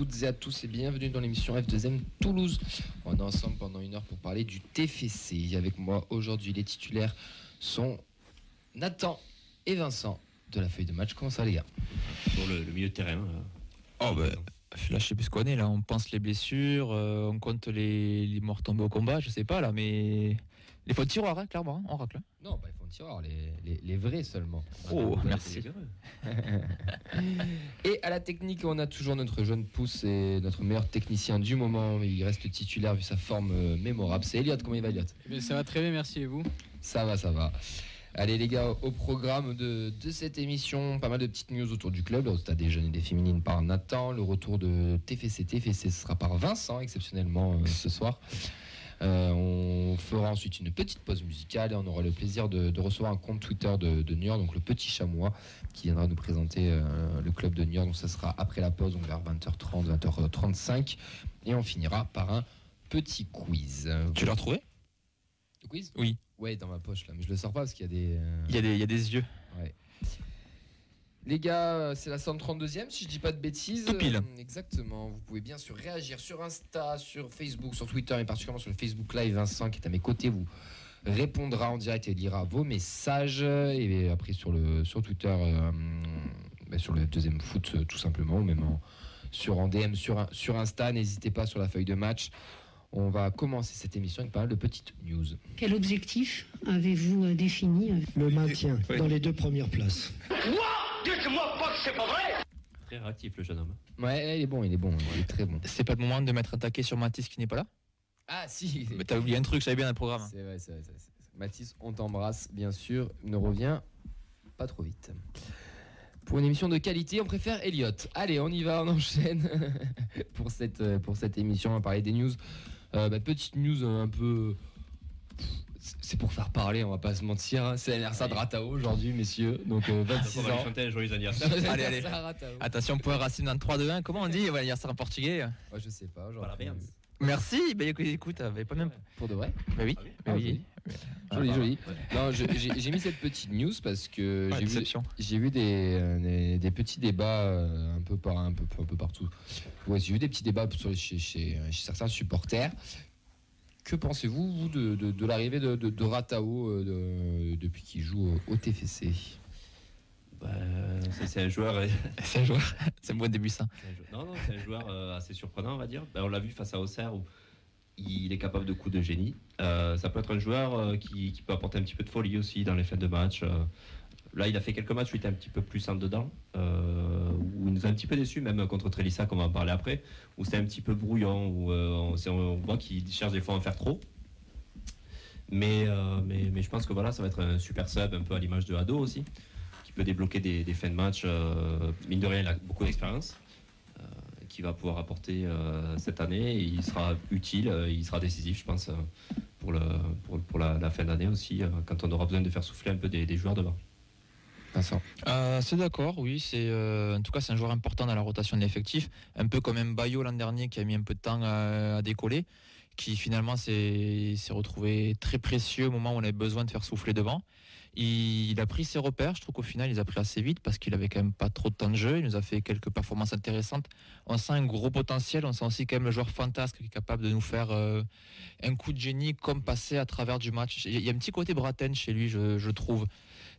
toutes et à tous et bienvenue dans l'émission F2M Toulouse. On est ensemble pendant une heure pour parler du TFC. Avec moi aujourd'hui, les titulaires sont Nathan et Vincent de la feuille de match. Comment ça les gars? Pour le, le milieu de terrain. euh, Oh bah, là je sais plus ce qu'on est là, on pense les blessures, euh, on compte les, les morts tombés au combat, je sais pas là, mais les fautes tiroirs, hein, clairement, hein, on racle. hein. Non, bah, il faut en tiroir, les, les, les vrais seulement. Oh, merci. Et à la technique, on a toujours notre jeune pouce et notre meilleur technicien du moment. mais Il reste titulaire vu sa forme euh, mémorable. C'est Elliot. Comment il va, Elliot Eh bien, ça va très bien, merci et vous? Ça va, ça va. Allez les gars, au programme de, de cette émission, pas mal de petites news autour du club. Le résultat des jeunes et des féminines par Nathan. Le retour de TFC. TFC, ce sera par Vincent exceptionnellement euh, ce soir. Euh, on fera ensuite une petite pause musicale et on aura le plaisir de, de recevoir un compte Twitter de, de New York, donc le Petit Chamois, qui viendra nous présenter euh, le club de New York. Donc ça sera après la pause, donc vers 20h30, 20h35. Et on finira par un petit quiz. Tu l'as retrouvé? Le quiz? Oui. Ouais, dans ma poche là, mais je le sors pas parce qu'il y a des. euh, il y, a des, il y a des yeux. Les gars, euh, c'est la 132e, si je dis pas de bêtises. Tout pile. Euh, exactement. Vous pouvez bien sûr réagir sur Insta, sur Facebook, sur Twitter, et particulièrement sur le Facebook Live. Vincent, qui est à mes côtés, vous répondra en direct et lira vos messages. Et après, sur, le, sur Twitter, euh, bah, sur le deuxième foot, tout simplement, ou même en- sur en DM sur, sur Insta. N'hésitez pas sur la feuille de match. On va commencer cette émission avec pas mal de petites news. Quel objectif avez-vous défini Le maintien dans les deux premières places? Très réactif le jeune homme. Ouais, il est bon, il est bon, il est très bon. C'est pas le moment de mettre un taquet sur Mathis qui n'est pas là? Ah, si Mais T'as oublié un truc, j'avais bien le programme. C'est vrai, c'est vrai, c'est vrai, c'est vrai. Mathis, on t'embrasse, bien sûr. Ne reviens pas trop vite. Pour une émission de qualité, on préfère Elliot. Allez, on y va, on enchaîne pour cette, euh, pour cette émission. On va parler des news. Euh, bah, petite news euh, un peu. C'est pour faire parler, on va pas se mentir. hein. C'est l'anniversaire de Ratao aujourd'hui, messieurs. Donc euh, 26 On va lui ans. joyeux anniversaire. Allez, allez. Anniversaire. Attention, point racine dans 3 2 1, comment on dit Ouais, hier c'est en portugais. Ouais, je sais pas. genre, Voilà, bien. Merci, bah écoute, écoute, avait pas même. Pour de vrai Bah oui, Ah bah Ah. Joli, joli. Non, je- j'ai j'ai mis cette petite news parce que Ouais, j'ai vu, déception. J'ai vu des, euh, des, des petits débats euh, un peu par un peu, un peu partout. Ouais, j'ai vu des petits débats sur, chez, chez, chez certains supporters. Que pensez-vous vous, de, de, de l'arrivée de, de, Ratao euh, de- depuis qu'il joue au, TFC Bah, c'est- c'est un joueur. euh, C'est un joueur, c'est bon début ça. Non, non, c'est un joueur euh, assez surprenant, on va dire. Bah, on l'a vu face à Auxerre où il est capable de coups de génie. Euh, ça peut être un joueur euh, qui, qui peut apporter un petit peu de folie aussi dans les fins de match. Là, il a fait quelques matchs où il était un petit peu plus en dedans, euh, où il nous a un petit peu déçus, même contre Trélissa, qu'on va en parler après, où c'était un petit peu brouillon, où euh, on, on voit qu'il cherche des fois à en faire trop. Mais, euh, mais, je pense que voilà, ça va être un super sub, un peu à l'image de Ado aussi, qui peut débloquer des, fins de match. mine de rien, il a beaucoup d'expérience, qui va pouvoir apporter cette année. Il sera utile, il sera décisif, je pense, pour, la, fin d'année aussi, quand on aura besoin de faire souffler un peu des, des joueurs devant. Euh, c'est d'accord, oui. Euh, en tout cas c'est un joueur important dans la rotation de l'effectif, un peu comme un Bayo l'an dernier qui a mis un peu de temps à, décoller, qui finalement s'est retrouvé très précieux au moment où on avait besoin de faire souffler devant. Il, a pris ses repères. Je trouve qu'au final il les a pris assez vite parce qu'il avait quand même pas trop de temps de jeu. Il nous a fait quelques performances intéressantes. On sent un gros potentiel. On sent aussi quand même le joueur fantasque qui est capable de nous faire euh, un coup de génie comme passer à travers du match. Il y a un petit côté Braten chez lui, je trouve.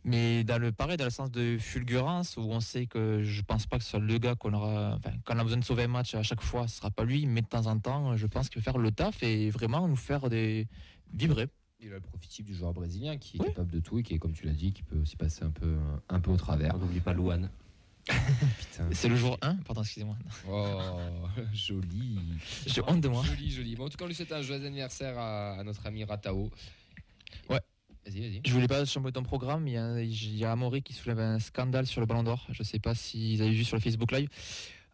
Mais dans le pareil, dans le sens de fulgurance, où on sait que je pense pas que ce soit le gars qu'on aura. Enfin, quand on a besoin de sauver un match à chaque fois, ce sera pas lui, mais de temps en temps, je pense qu'il va faire le taf et vraiment nous faire des vibrer. Il a le profil type du joueur brésilien qui est Oui. capable de tout et qui est, comme tu l'as dit, qui peut aussi passer un peu, un peu au travers. N'oublie pas. Putain. C'est le jour 1, pardon, excusez-moi. Oh, joli. J'ai honte de moi. Joli, joli. Bon, en tout cas, on lui souhaite un joyeux anniversaire à, à notre ami Ratao. Ouais. Vas-y, vas-y. Je voulais pas changer ton programme, il y a, il y a Amaury qui soulève un scandale sur le Ballon d'Or. Je sais pas si vous avez vu sur le Facebook Live.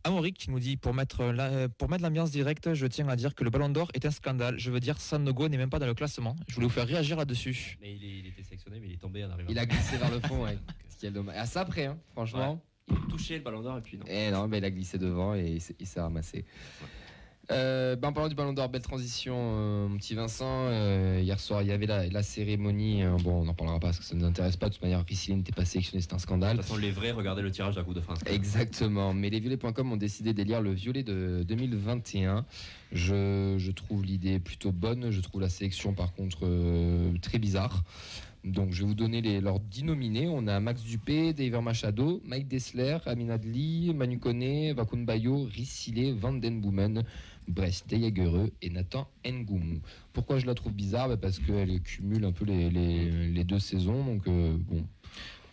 Amaury qui nous dit pour mettre la- pour mettre l'ambiance directe, je tiens à dire que le Ballon d'Or est un scandale. Je veux dire, Sanogo n'est même pas dans le classement. Je voulais vous faire réagir là-dessus. Mais il, est- il était sélectionné, mais il est tombé en arrivant. Il a glissé vers le fond, ouais. Ce qui est dommage. À ça après, hein, franchement. Il a touché le ballon d'or et puis non. Eh non, mais il a glissé devant et il s'est- il s'est ramassé. Euh, ben, en parlant du Ballon d'Or, belle transition, euh, mon petit Vincent. Euh, hier soir, il y avait la, la cérémonie. bon, on n'en parlera pas parce que ça ne nous intéresse pas. De toute manière, Ricci n'était pas sélectionné, c'est un De scandale. toute façon, les vrais, regardez le tirage de la Coupe de France. Exactement. Mais les violets.com ont décidé d'élire le violet de 2021. Je, je trouve l'idée plutôt bonne. Je trouve la sélection, par contre, très bizarre. Donc, je vais vous donner les, leurs 10 nominés. On a Max Dupé, David Machado, Mike Dessler, Amin Adli, Manu Kone, Vakun Bayo, Rissile, Van Den Boomen, Brest Dejagereux et Nathan Ngoumou. Pourquoi je la trouve bizarre? Bah, Parce qu'elle cumule un peu les, les- les deux saisons. Donc, euh, bon.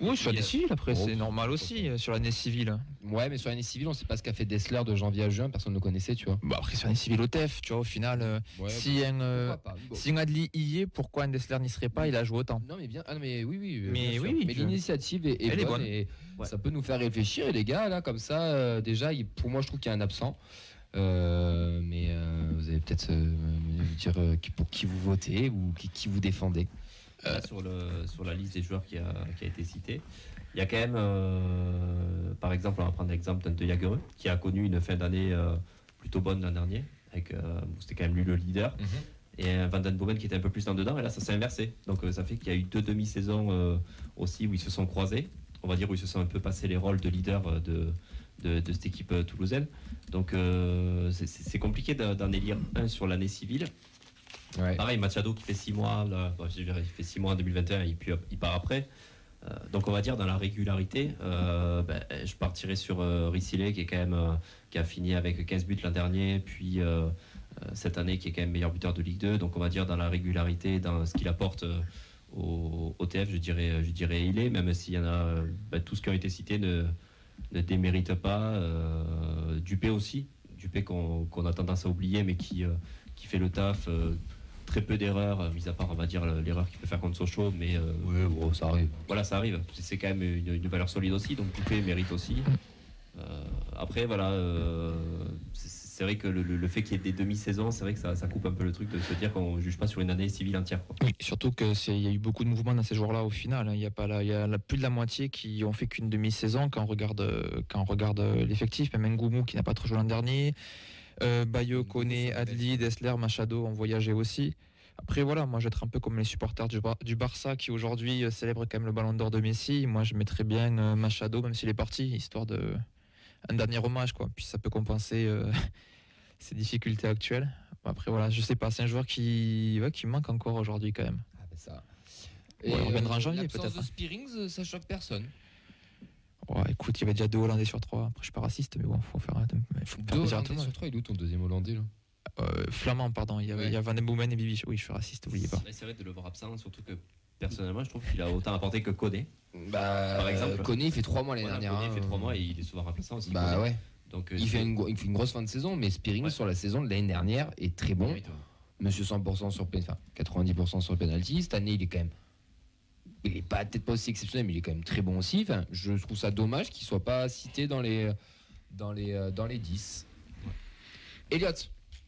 Oui, sur l'année civile, après, Oh, c'est normal aussi, euh, sur l'année civile. Ouais, mais sur l'année civile, on sait pas ce qu'a fait Dessler de janvier à juin. Personne ne le connaissait, tu vois. Bah, après, sur l'année civile au TEF, tu vois, au final, euh, Ouais, si, un, euh, pourquoi pas Bon. si un Adli y est, pourquoi un Dessler n'y serait pas? Il a joué autant. Non mais bien, ah, mais oui oui. Mais oui, oui, mais l'initiative est, est Elle est bonne, bonne. et Ouais. ça peut nous faire réfléchir et les gars là comme ça euh, déjà il- pour moi je trouve qu'il y a un absent. Euh, mais euh, vous allez peut-être euh, me dire euh, pour qui vous votez ou qui, qui vous défendez. Là, sur, le, sur la liste des joueurs qui a, qui a été citée, il y a quand même, euh, par exemple, on va prendre l'exemple De Jagereux, qui a connu une fin d'année euh, plutôt bonne l'an dernier, euh, c'était quand même lui le leader, et un Van Den Boomen qui était un peu plus en dedans, et là ça s'est inversé. Donc euh, ça fait qu'il y a eu deux demi-saisons euh, aussi où ils se sont croisés, on va dire où ils se sont un peu passé les rôles de leader euh, de, de, de cette équipe euh, toulousaine. Donc euh, c'est- compliqué d'en élire un sur l'année civile. Ouais. Pareil, Machado qui fait 6 mois, là, bon, je dirais, il fait 6 mois en 2021 et puis il part après. Euh, donc on va dire dans la régularité, euh, ben, je partirai sur euh, Ricilé qui est quand même qui a fini avec 15 buts l'an dernier, puis cette année qui est quand même meilleur buteur de Ligue 2. Donc on va dire dans la régularité, dans ce qu'il apporte au, au TF, je dirais, je dirais il est, même s'il y en a ben, tous qui ont été cités ne, ne déméritent pas. Euh, Dupé aussi, Dupé qu'on a tendance à oublier, mais qui, euh, qui fait le taf. euh, très peu d'erreurs, euh, mis à part, on va dire, l'erreur qu'il peut faire contre Sochaux, mais Ouais bon ça arrive. voilà, ça arrive. C'est- quand même une, une valeur solide aussi, donc Dupé mérite aussi. Après, voilà, c'est vrai que le, le- le fait qu'il y ait des demi-saisons, c'est vrai que ça, ça coupe un peu le truc de se dire qu'on juge pas sur une année civile entière. quoi. Oui, surtout que c'est- il y a eu beaucoup de mouvements dans ces joueurs-là au final. hein. Il y a pas la- il y a la- plus de la moitié qui ont fait qu'une demi-saison quand on regarde quand on regarde l'effectif. Même Ngoumou qui n'a pas trop joué l'an dernier, euh, Bayo, une Adli, Dessler, Machado ont voyagé aussi. Après voilà, moi je vais être un peu comme les supporters du, Bar- du Barça qui aujourd'hui euh, célèbrent quand même le Ballon d'Or de Messi. Moi je mettrais bien euh, Machado même s'il est parti, histoire de un dernier hommage quoi. Puis ça peut compenser euh, ces difficultés actuelles. Après voilà, je sais pas, c'est un joueur qui ouais, qui manque encore aujourd'hui quand même. Ah, ben, ça. Ouais, on reviendra en janvier, l'absence peut-être, de hein. Spearings euh, ça choque personne. Ouais, écoute, il y avait déjà deux Hollandais sur trois. Après, je suis pas raciste, mais bon, faut faire, il faut faire Deux plaisir à tout Hollandais sur trois, il est où ton deuxième Hollandais là? Euh, Flamand, pardon. Il y, avait, Ouais. il y a Van den Boomen et Bibi. Oui, je suis raciste, n'oubliez pas. C'est vrai de le voir absent, surtout que personnellement, je trouve qu'il a autant apporté que Koné. Bah Par exemple. euh, Koné il fait trois mois l'année Voilà, dernière. Koné hein. fait 3 mois et il est souvent remplaçant aussi. Bah Koné. ouais. Donc, euh, Il fait, une, gro- il fait une grosse fin de saison, mais Spearings Ouais. sur la saison de l'année dernière est très bon. ouais. Monsieur 100% sur enfin 90% sur penalty. Cette année, il est quand même. Il est pas peut-être pas aussi exceptionnel, mais il est quand même très bon aussi. Enfin, je trouve ça dommage qu'il soit pas cité dans les dans les euh, dans les 10. Elliot,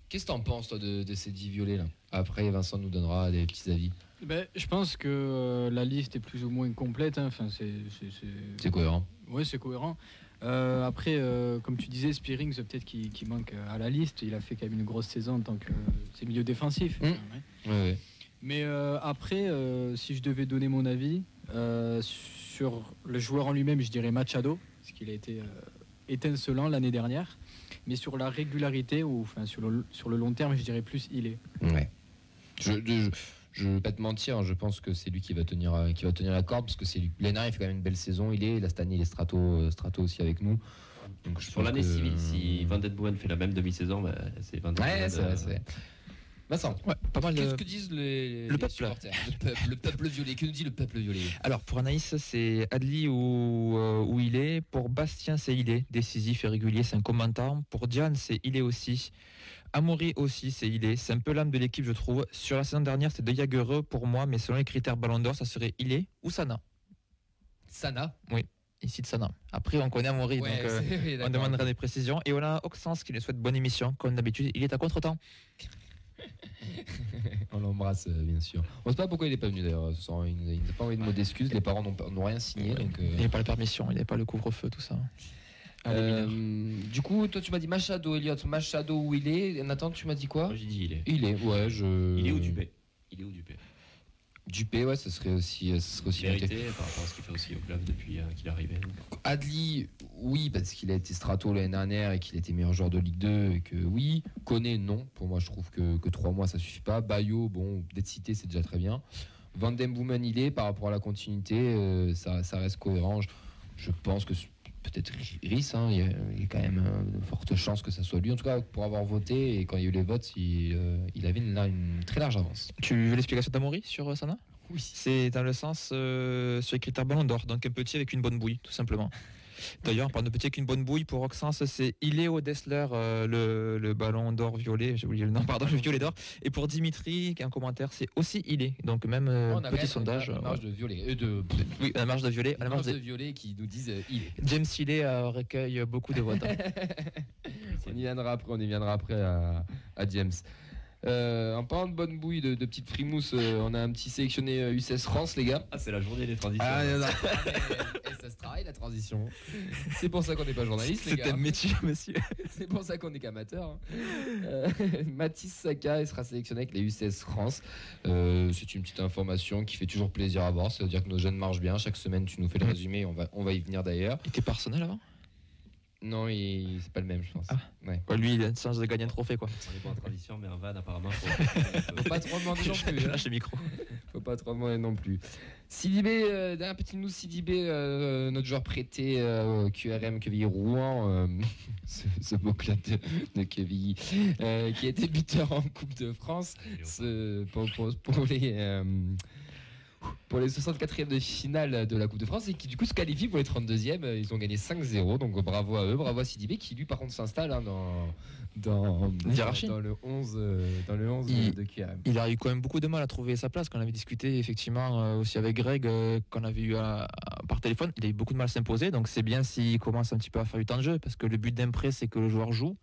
qu'est-ce que t'en penses toi de, de ces 10 violets là? Après, Vincent nous donnera des petits avis. Ben, je pense que euh, la liste est plus ou moins complète. hein. Enfin, c'est, c'est, c'est- C'est cohérent. Ouais, c'est cohérent. Euh, après, euh, comme tu disais, Spearings, peut-être qu'il qu'il manque à la liste. Il a fait quand même une grosse saison en tant que c'est milieu défensif. Mm. Ouais. Ouais, ouais. Mais après, si je devais donner mon avis sur le joueur en lui-même, je dirais Machado, parce qu'il a été étincelant l'année dernière. Mais sur la régularité, ou enfin sur le, sur le long terme, je dirais plus il est. Je, je vais pas te mentir, je pense que c'est lui qui va tenir, euh, qui va tenir la corde parce que c'est lui. Dernière, il fait quand même une belle saison. Il est, là, cette année, il est strato, euh, strato aussi avec nous. Donc, je Sur pense l'année que- civile, si Van Den Boomen fait la même demi-saison, bah, c'est Van Den Ouais, Boomen, c'est vrai, c'est vrai. Vincent, Ouais, pas mal qu'est-ce que disent les, le les peuple. supporters? Le peuple, le peuple violet. Que nous dit le peuple violet? Alors, pour Anaïs, c'est Adli où, euh, où il est. Pour Bastien, c'est il est. Décisif et régulier, c'est un commentaire. Pour Diane, c'est il est aussi. Amaury aussi, c'est il est. C'est un peu l'âme de l'équipe, je trouve. Sur la saison dernière, c'est De Jagereux pour moi, mais selon les critères Ballon d'Or, ça serait il est ou Sana. Sana. Ici de Sana. Après, on connaît Amaury, donc euh, oui, on demandera des précisions. Et on a Oxens qui nous souhaite bonne émission. Comme d'habitude, il est à contre-temps. On l'embrasse, euh, bien sûr. On ne sait pas pourquoi il n'est pas venu d'ailleurs. Il nous a- il nous a pas envoyé de mots d'excuses. Les parents n'ont rien signé. Donc, euh, Il n'avait pas la permission, il n'avait pas le couvre-feu, tout ça. Allez, Euh, du coup, toi, tu m'as dit Machado, Elliot. Machado, où il est? Nathan, tu m'as dit quoi? J'ai dit il est. Il est, ouais, je. Il est où Dupé? Il est où Dupé? Dupé, ouais, ce serait aussi, euh, ce serait aussi noté. Vérité par rapport à ce qu'il fait aussi au club depuis euh, qu'il est arrivé. Adli, oui, parce qu'il a été strato l'année dernière et qu'il était meilleur joueur de Ligue 2 et que oui. Koné, non. Pour moi, je trouve que, que 3 mois, ça suffit pas. Bayo, bon, d'être cité, c'est déjà très bien. Van Den Boomen, il est, par rapport à la continuité, euh, ça, ça reste cohérent. Je, je pense que c'est peut-être Rhys, hein, il, y a, il y a quand même euh, de fortes chances que ça soit lui. En tout cas, pour avoir voté et quand il y a eu les votes, il, euh, il avait une, très large avance. Tu veux l'explication d'Amaury sur euh, Sana? Oui. C'est dans le sens euh, sur les critères ballon d'or, donc un petit avec une bonne bouille, tout simplement. D'ailleurs, parlant de petit avec une bonne bouille, pour Roxance, c'est Iléo Dessler, euh, le, le ballon d'or violet, j'ai oublié le nom, pardon, le violet d'or. Et pour Dimitri, qui a un commentaire, c'est aussi Ilé. Donc même euh, On a quand petit sondage. une euh, marge de violet. euh, de, Oui, la marge de violet. La marge de... de violet qui nous disent euh, il est. James Ilé recueille beaucoup de votes. hein. On y viendra après, on y viendra après à, à James. Euh, en parlant de bonne bouille, de, de petites frimousse, euh, on a un petit sélectionné euh, UCS France, les gars. Ah, c'est la journée des transitions. Ah, non, non. Et ça se travaille la transition. C'est pour ça qu'on n'est pas journaliste, les C'est gars. un métier, monsieur. C'est pour ça qu'on est qu'amateur. hein. Euh, Mathis Saka il sera sélectionné avec les UCS France. Euh, c'est une petite information qui fait toujours plaisir à voir. Ça veut dire que nos jeunes marchent bien. Chaque semaine, tu nous fais le Mhm. résumé. On va, on va y venir d'ailleurs. Il était personnel avant? Non, il- c'est pas le même, je pense. Ah. Ouais. Ouais, Lui, il a une chance de gagner un trophée, quoi. On est pas en transition, mais en van, apparemment. Faut... Faut pas trop demander non plus. hein. Lâche le micro. Faut pas trop demander non plus. Sidibé, euh, dernière petite news Sidibé, euh, notre joueur prêté euh, au QRM Quevilly Rouen, euh, ce, ce beau club de, de Quevilly, euh, qui a été buteur en Coupe de France ce- pour, pour- pour les. Pour les 64e de finale de la Coupe de France et qui du coup se qualifient pour les 32e. Euh, Ils ont gagné 5-0, donc bravo à eux, bravo à Sidibé qui lui par contre s'installe hein, dans, dans, Hiérarchie. dans le 11, euh, dans le 11 Il- de QRM. Il a eu quand même beaucoup de mal à trouver sa place. Quand on avait discuté effectivement euh, aussi avec Greg, euh, qu'on avait eu à- à- par téléphone, il a eu beaucoup de mal à s'imposer. Donc c'est bien s'il commence un petit peu à faire du temps de jeu, parce que le but d'un prêt, c'est que le joueur joue.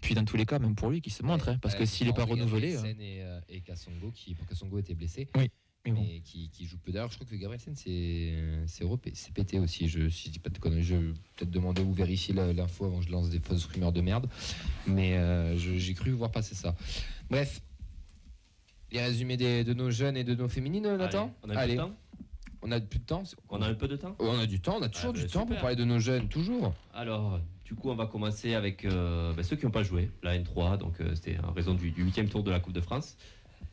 Puis dans tous les cas, même pour lui, qu'il se montre, hein, parce que s'il n'est pas renouvelé. Gabrielsen Et, euh, et Kassongo, qui, pour Kassongo était blessé, euh, mais bon. qui, qui joue peu d'ailleurs. Je crois que Gabrielsen c'est c'est repé- c'est pété aussi. Je, si je dis pas de conneries, je vais peut-être demander ou vérifier l'info avant que je lance des fausses rumeurs de merde. Mais euh, j'ai cru voir passer ça. Bref, les résumés des- de nos jeunes et de nos féminines, Nathan Allez, on a Allez, de temps on a plus de temps. On a un peu de temps on a du temps, on a toujours Ah, du bah, temps pour parler de nos jeunes, toujours. Alors, du coup, on va commencer avec euh, bah, ceux qui n'ont pas joué, la N3, donc euh, c'était en raison du, 8 tour de la Coupe de France.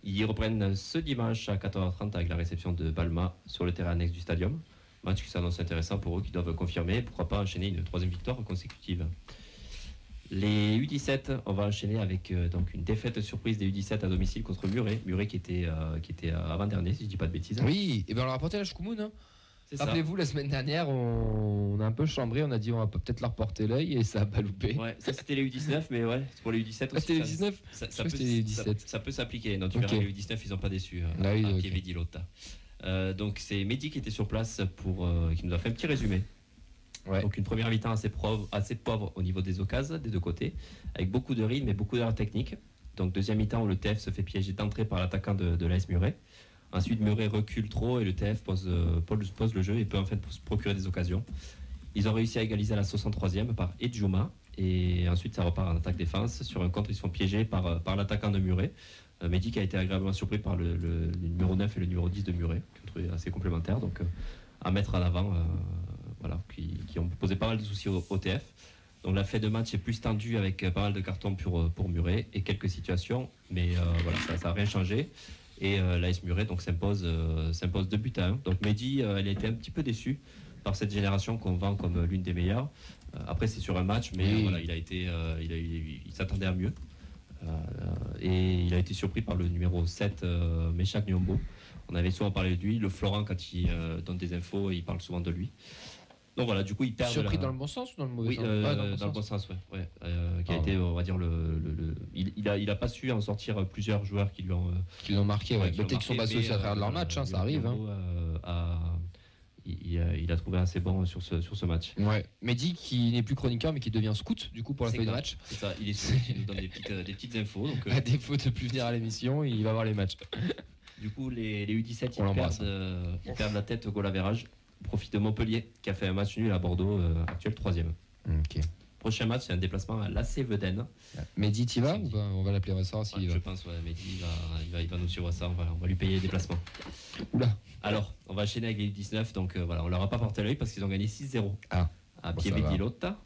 Ils reprennent ce dimanche à 14h30 avec la réception de Balma sur le terrain annexe du stadium. Match qui s'annonce intéressant pour eux, qui doivent confirmer, pourquoi pas enchaîner une troisième victoire consécutive. Les U17, on va enchaîner avec euh, donc une défaite surprise des U17 à domicile contre Muret. Muret qui était, euh, était avant-dernier, si je dis pas de bêtises. Oui, et bien rapporté à la Shkumun, hein. Rappelez-vous, la semaine dernière, on, on a un peu chambré, on a dit on va peut-être leur porter l'œil et ça a pas loupé. Ouais, ça c'était les U19, mais ouais, c'est pour les U17 Ah, aussi. c'était les ça- 19 Ça, ça peut, les ça- 17. ça peut s'appliquer. Non, tu verras, les U19, ils n'ont pas déçu. euh, Ah oui, à ok. Pieve di Lotta. Euh, donc c'est Mehdi qui était sur place pour euh, qui nous a fait un petit résumé. Ouais. Donc une première mi-temps assez, pauvre- assez pauvre au niveau des occasions des deux côtés, avec beaucoup de rythme et beaucoup d'erreurs techniques. Donc deuxième mi-temps où le TF se fait piéger d'entrée par l'attaquant de, de l'AS Muret. Ensuite Muret recule trop et le TF pose, euh, pose, le jeu et peut en fait se procurer des occasions. Ils ont réussi à égaliser à la 63e par Edjuma et ensuite ça repart en attaque-défense. Sur un contre ils sont piégés par, euh, l'attaquant de Muret. Euh, Mehdi qui a été agréablement surpris par le, numéro 9 et le numéro 10 de Muret, que je trouvais assez complémentaires. Donc euh, à mettre en avant, euh, voilà, qui, qui ont posé pas mal de soucis au, TF. Donc la fin de match est plus tendue avec pas mal de cartons pour, pour Muret et quelques situations, mais voilà, ça n'a rien changé. Et euh, l'AS Muret donc s'impose euh, s'impose 2 buts à 1. Donc Mehdi, euh, elle a été un petit peu déçue par cette génération qu'on vend comme l'une des meilleures. Après c'est sur un match, mais Oui. voilà, il a été, il, il s'attendait à mieux. Et il a été surpris par le numéro 7, euh, Meshak Nyombo. On avait souvent parlé de lui. Le Florent, quand il donne des infos, il parle souvent de lui. Donc voilà, du coup, il perd. Surpris dans le bon sens ou dans le mauvais Oui, sens euh, Ah, dans, le bon sens, ouais. ouais. Euh, qui a Ah, été, on va dire, le. le- le- il, il a, il a pas su en sortir plusieurs joueurs qui lui ont. euh, Qui l'ont marqué, ouais. l'ont Peut-être qu'ils sont marqué, pas associés mais, à travers de leur euh, match, hein, ça arrive. hein. euh, il, a, il a trouvé assez bon sur ce, sur ce match. Ouais. Mehdi qui n'est plus chroniqueur mais qui devient scout du coup pour la feuille de match. C'est ça, il est sur il nous donne des petites, euh, des petites infos. Donc, euh, À défaut de plus venir à l'émission, il va voir les matchs. Du coup, les, les U17, On ils perdent, euh, ils perdent la tête au goal. Profite de Montpellier, qui a fait un match nul à Bordeaux, euh, actuel troisième. Ok. Prochain match, c'est un déplacement à l'AC Veden. Mehdi, t'y vas ou On va l'appeler, on va savoir s'il Ouais, je pense, ouais, Mehdi, il va, il, va, il va nous suivre ça, on va, on va lui payer les déplacements. Oula. Alors, on va enchaîner avec les 19, donc euh, voilà, on leur a pas porté l'œil parce qu'ils ont gagné 6-0 Ah. à Bon, Pieve di Lotta.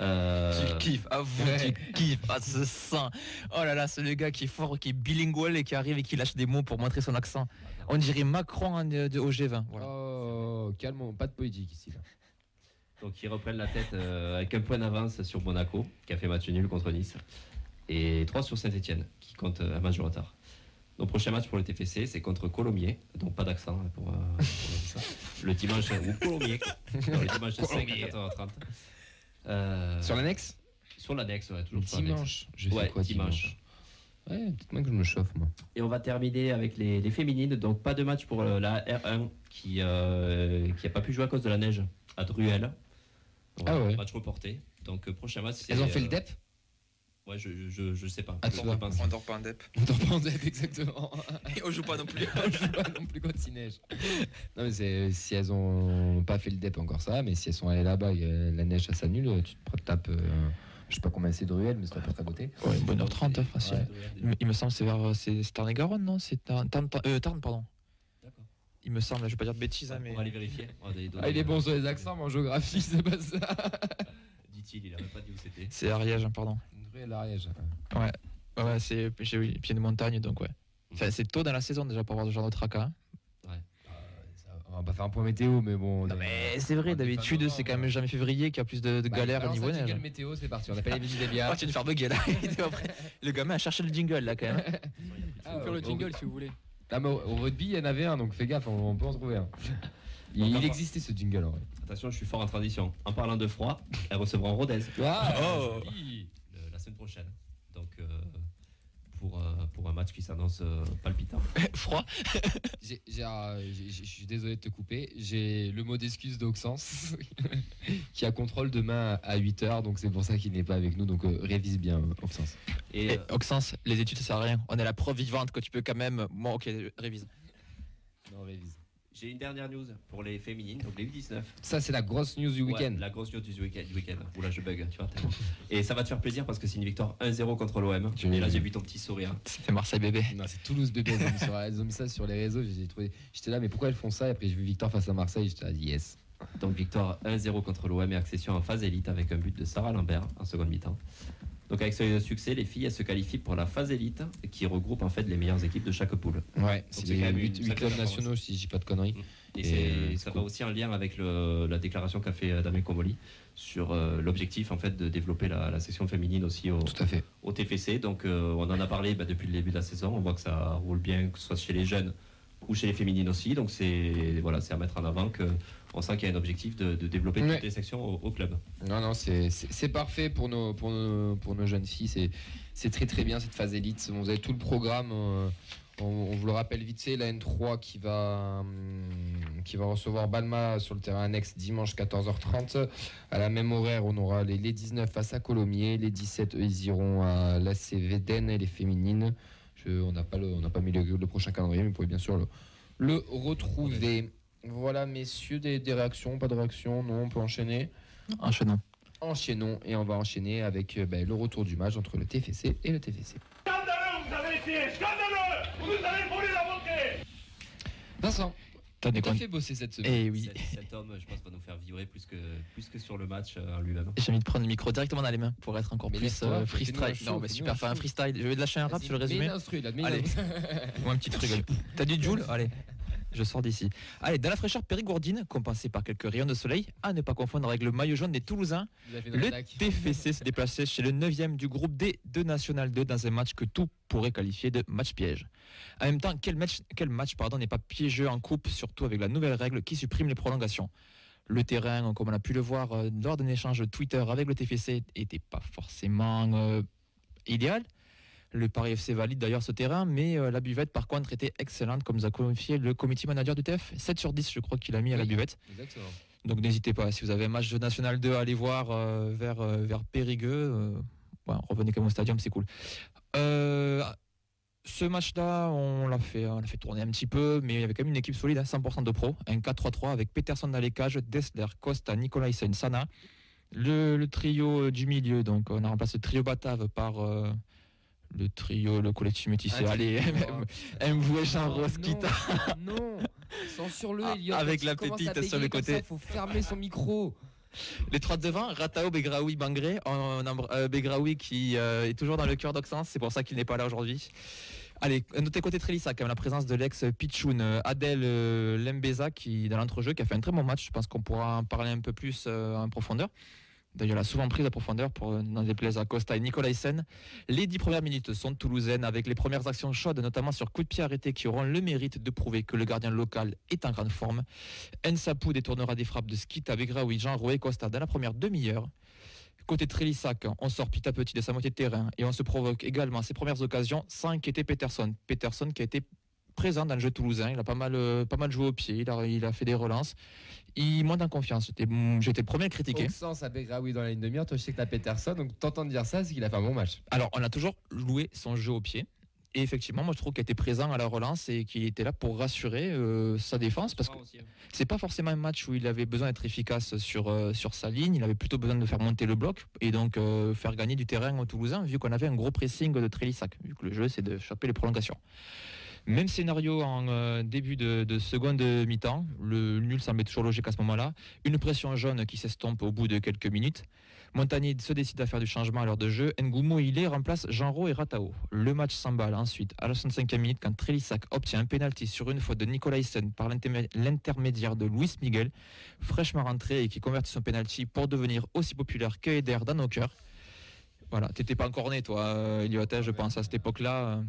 Euh, Tu kiffes, avoue, Ouais. tu kiffes, ah, ce sang. Oh là là, c'est le gars qui est fort, qui est bilingual et qui arrive et qui lâche des mots pour montrer son accent. On dirait Macron en, euh, de- au G20. Voilà. Oh, calme, pas de politique ici. Là. Donc ils reprennent la tête euh, avec un point d'avance sur Monaco, qui a fait match nul contre Nice, et 3 sur Saint-Etienne, qui compte euh, un match de retard. Donc prochain match pour le TFC, c'est contre Colomiers, donc pas d'accent hein, pour, euh, pour dire ça. le dimanche, ou Colomiers, le dimanche 5 à Colomiers. 14h30. Euh, Sur l'annexe? sur l'annexe, ouais, toujours sur l'annexe. Dimanche. Je Ouais, quoi dimanche. dimanche Ouais, peut-être que je me chauffe, moi. Et on va terminer avec les, les féminines. Donc pas de match pour euh, la R1 qui euh, qui a pas pu jouer à cause de la neige à Druel. Donc, Ah ouais. Match reporté. Donc euh, prochain match. Elles ont fait euh, le DEP Ouais, je, je, je sais pas. Ah, tu vois, pense. dort pas en dep. On dort pas en DEP, exactement. Et on joue pas non plus. On joue pas non plus quand il neige. Non, mais c'est, si elles ont pas fait le DEP, encore ça. Mais si elles sont allées là-bas et la neige, ça s'annule, tu te tapes. euh, je sais pas combien c'est de ruelles, mais c'est pas à côté. Ouais, bonne heure 30, Et- facile. ouais, Il me- Il me semble que c'est vers c'est c'est Tarn-et-Garonne, non? C'est Tarn, Tarn- Tarn- euh, Tarn, pardon. D'accord. Il me semble, je vais pas dire de bêtises, hein, mais. On va aller vérifier. Va aller Ah, il est bon sur les accents, mais en géographie, c'est pas ça. Dit-il, il a même pas dit où c'était. C'est Ariège, hein, pardon. Une ruelle Ariège. Ouais, ouais, c'est pied de montagne, donc ouais. Enfin, c'est tôt dans la saison déjà pour avoir ce genre de tracas. hein. On va pas faire un point météo, mais bon. Non, mais c'est vrai, d'habitude, c'est quand même jamais février qu'il y a plus de, de Bah, galères au niveau neige. jingle météo, c'est parti. On appelle les Midi Delia. Ah, tu viens de faire bugger là. Après, le gamin a cherché le jingle là quand même. Ah, Faire le jingle si vous voulez. Ah, mais au, rugby, il y en avait un, donc fais gaffe, on, on peut en trouver un. Il, existait ce jingle en vrai. Attention, je suis fort en transition. En parlant de froid, elles recevront Rodez Ah, Oh. joli. le- la semaine prochaine. Donc euh, pour, euh, pour un match qui s'annonce euh, palpitant. Froid. J'ai, euh, j'ai- Je suis désolé de te couper. J'ai le mot d'excuse d'Oxens qui a contrôle demain à 8h, donc c'est pour ça qu'il n'est pas avec nous. Donc euh, révise bien, Oxens. Et Et euh, Oxens, les études ça sert à rien. On est la preuve vivante que tu peux quand même. Bon, ok, révise. Non, révise. J'ai une dernière news pour les féminines, donc les U19. Ça, c'est la grosse news du Ouais, week-end. la grosse news du week-end. week-end. Oula, je bug, tu vois. tellement. Et ça va te faire plaisir parce que c'est une victoire 1-0 contre l'OM. Et là, j'ai vu ton petit sourire. C'est Marseille bébé. Non, c'est Toulouse bébé. Elles ont, mis sur- elles ont mis ça sur les réseaux. J'ai trouvé. J'étais là, mais pourquoi elles font ça? Et après, j'ai vu Victor face à Marseille. J'étais là, yes. Donc victoire 1-0 contre l'OM et accession en phase élite avec un but de Sarah Lambert en seconde mi-temps. Donc avec ce succès, les filles elles se qualifient pour la phase élite qui regroupe en fait les meilleures équipes de chaque poule. Ouais, c'est c'est les quand même 8, une sacrée clubs nationaux, si je dis pas de conneries. Et, Et, euh, ça c'est va cool. aussi en lien avec le- la déclaration qu'a fait euh, Damien Comoli sur euh, l'objectif en fait de développer la, la section féminine aussi au, Tout à fait. au TFC. Donc euh, on en a parlé bah, depuis le début de la saison. On voit que ça roule bien, que ce soit chez les jeunes ou chez les féminines aussi. Donc c'est voilà, c'est à mettre en avant que on sent qu'il y a un objectif de, de développer Ouais. toutes les sections au, au club. Non, non, c'est parfait pour nos, pour nos, pour nos jeunes filles. C'est- très très bien cette phase élite. Vous avez tout le programme. euh, on, on vous le rappelle vite fait, la N3 qui va, hum, qui va recevoir Balma sur le terrain annexe dimanche 14h30. À la même horaire, on aura les, les 19 face à Colomiers. Les 17, eux, ils iront à l'AC Veden et les féminines. Je- on n'a pas, le- on n'a pas mis le, le prochain calendrier, mais vous pouvez bien sûr le, le retrouver. Voilà, messieurs, des, des réactions, pas de réactions Non, on peut enchaîner. Enchaînons. Enchaînons et on va enchaîner avec euh, ben, le retour du match entre le TFC et le TFC. Scandaleux, vous avez été scandaleux Vous nous avez volé la montée Vincent, T'as des t'as comptes. fait bosser cette semaine. Eh oui. Cet, cet homme, je pense, va nous faire vibrer plus que, plus que sur le match euh, lui-même. J'ai envie de prendre le micro directement dans les mains pour être encore Mais plus euh, freestyle. show, Non, mais super, faire un freestyle. Je vais lâcher un rap sur le résumé. Allez. Ou un petit truc. T'as du Joule Allez. Je sors d'ici. Allez, dans la fraîcheur périgourdine, compensée par quelques rayons de soleil, à ne pas confondre avec le maillot jaune des Toulousains, le attaque. TFC s'est déplacé chez le 9e du groupe D de National 2 dans un match que tout pourrait qualifier de match piège. En même temps, quel match, quel match pardon, n'est pas piégeux en coupe, surtout avec la nouvelle règle qui supprime les prolongations? Le terrain, comme on a pu le voir euh, lors d'un échange Twitter avec le TFC, était pas forcément euh, idéal. Le Paris FC valide d'ailleurs ce terrain, mais euh, la buvette par contre était excellente, comme nous a confié le comité manager du TF. 7 sur 10, je crois qu'il a mis à la buvette. Exactement. Donc n'hésitez pas, si vous avez un match de National 2 à aller voir euh, vers, euh, vers Périgueux, ouais, revenez quand même au stadium, c'est cool. Ce match-là, on l'a fait, on fait tourner un petit peu, mais il y avait quand même une équipe solide, hein, 100% de pro, un 4-3-3 avec Peterson dans les cages, Dessler, Costa, Nicolaisen, Sana. Le, le trio du milieu, donc on a remplacé le trio Batave par le trio, le collectif métissé. Ah, Allez, tu- MV Jean Oh, Rosquita. Non, censure-le, Ah, avec il la pépite sur le comme côté. ça, faut fermer son micro. Les trois de devant, Ratao, Begraoui, Bangré. Euh, Begraoui qui euh, est toujours dans le cœur d'Oxens, c'est pour ça qu'il n'est pas là aujourd'hui. Allez, notez côté Trélissa, quand même la présence de l'ex Pichoun, euh, Adèle euh, Lembeza, qui dans l'entrejeu, qui a fait un très bon match. Je pense qu'on pourra en parler un peu plus euh, en profondeur. D'ailleurs, elle a souvent pris la profondeur pour euh, dans des plaisirs à Costa et Nicolas Hyssen. Les dix premières minutes sont toulousaines avec les premières actions chaudes, notamment sur coup de pied arrêté, qui auront le mérite de prouver que le gardien local est en grande forme. Ensapou détournera des frappes de Skita, Begraoui, Jean Rouet, Costa dans la première demi-heure. Côté Trélissac, on sort petit à petit de sa moitié de terrain et on se provoque également ses premières occasions sans inquiéter Peterson. Peterson qui a été présent dans le jeu toulousain, il a pas mal, euh, joué au pied, il a fait des relances. Il monte en confiance. J'étais j'étais le premier à le critiquer. Auxence à Begraoui dans la ligne de mire, toi je sais que t'as Peterson, donc t'entends dire ça, c'est qu'il a fait un bon match. Alors, on a toujours loué son jeu au pied. Et effectivement, moi je trouve qu'il était présent à la relance et qu'il était là pour rassurer euh, sa défense parce que c'est pas forcément un match où il avait besoin d'être efficace sur, euh, sur sa ligne, il avait plutôt besoin de faire monter le bloc et donc euh, faire gagner du terrain aux Toulousains vu qu'on avait un gros pressing de Trélissac, vu que le jeu c'est de choper les prolongations. Même scénario en euh, début de, de seconde mi-temps, le nul semblait toujours logique à ce moment-là, une pression jaune qui s'estompe au bout de quelques minutes. Montagnier se décide à faire du changement à l'heure de jeu. Ngumo il remplace Jean-Ro et Ratao. Le match s'emballe ensuite à la 65e minute quand Trélissac obtient un pénalty sur une faute de Nicolas Hyssen par l'intermé- l'intermédiaire de Luis Miguel, fraîchement rentré et qui convertit son pénalty pour devenir aussi populaire que Eder dans nos cœurs. Voilà, t'étais pas encore né toi, euh, Elliot, hein, je pense à cette époque-là.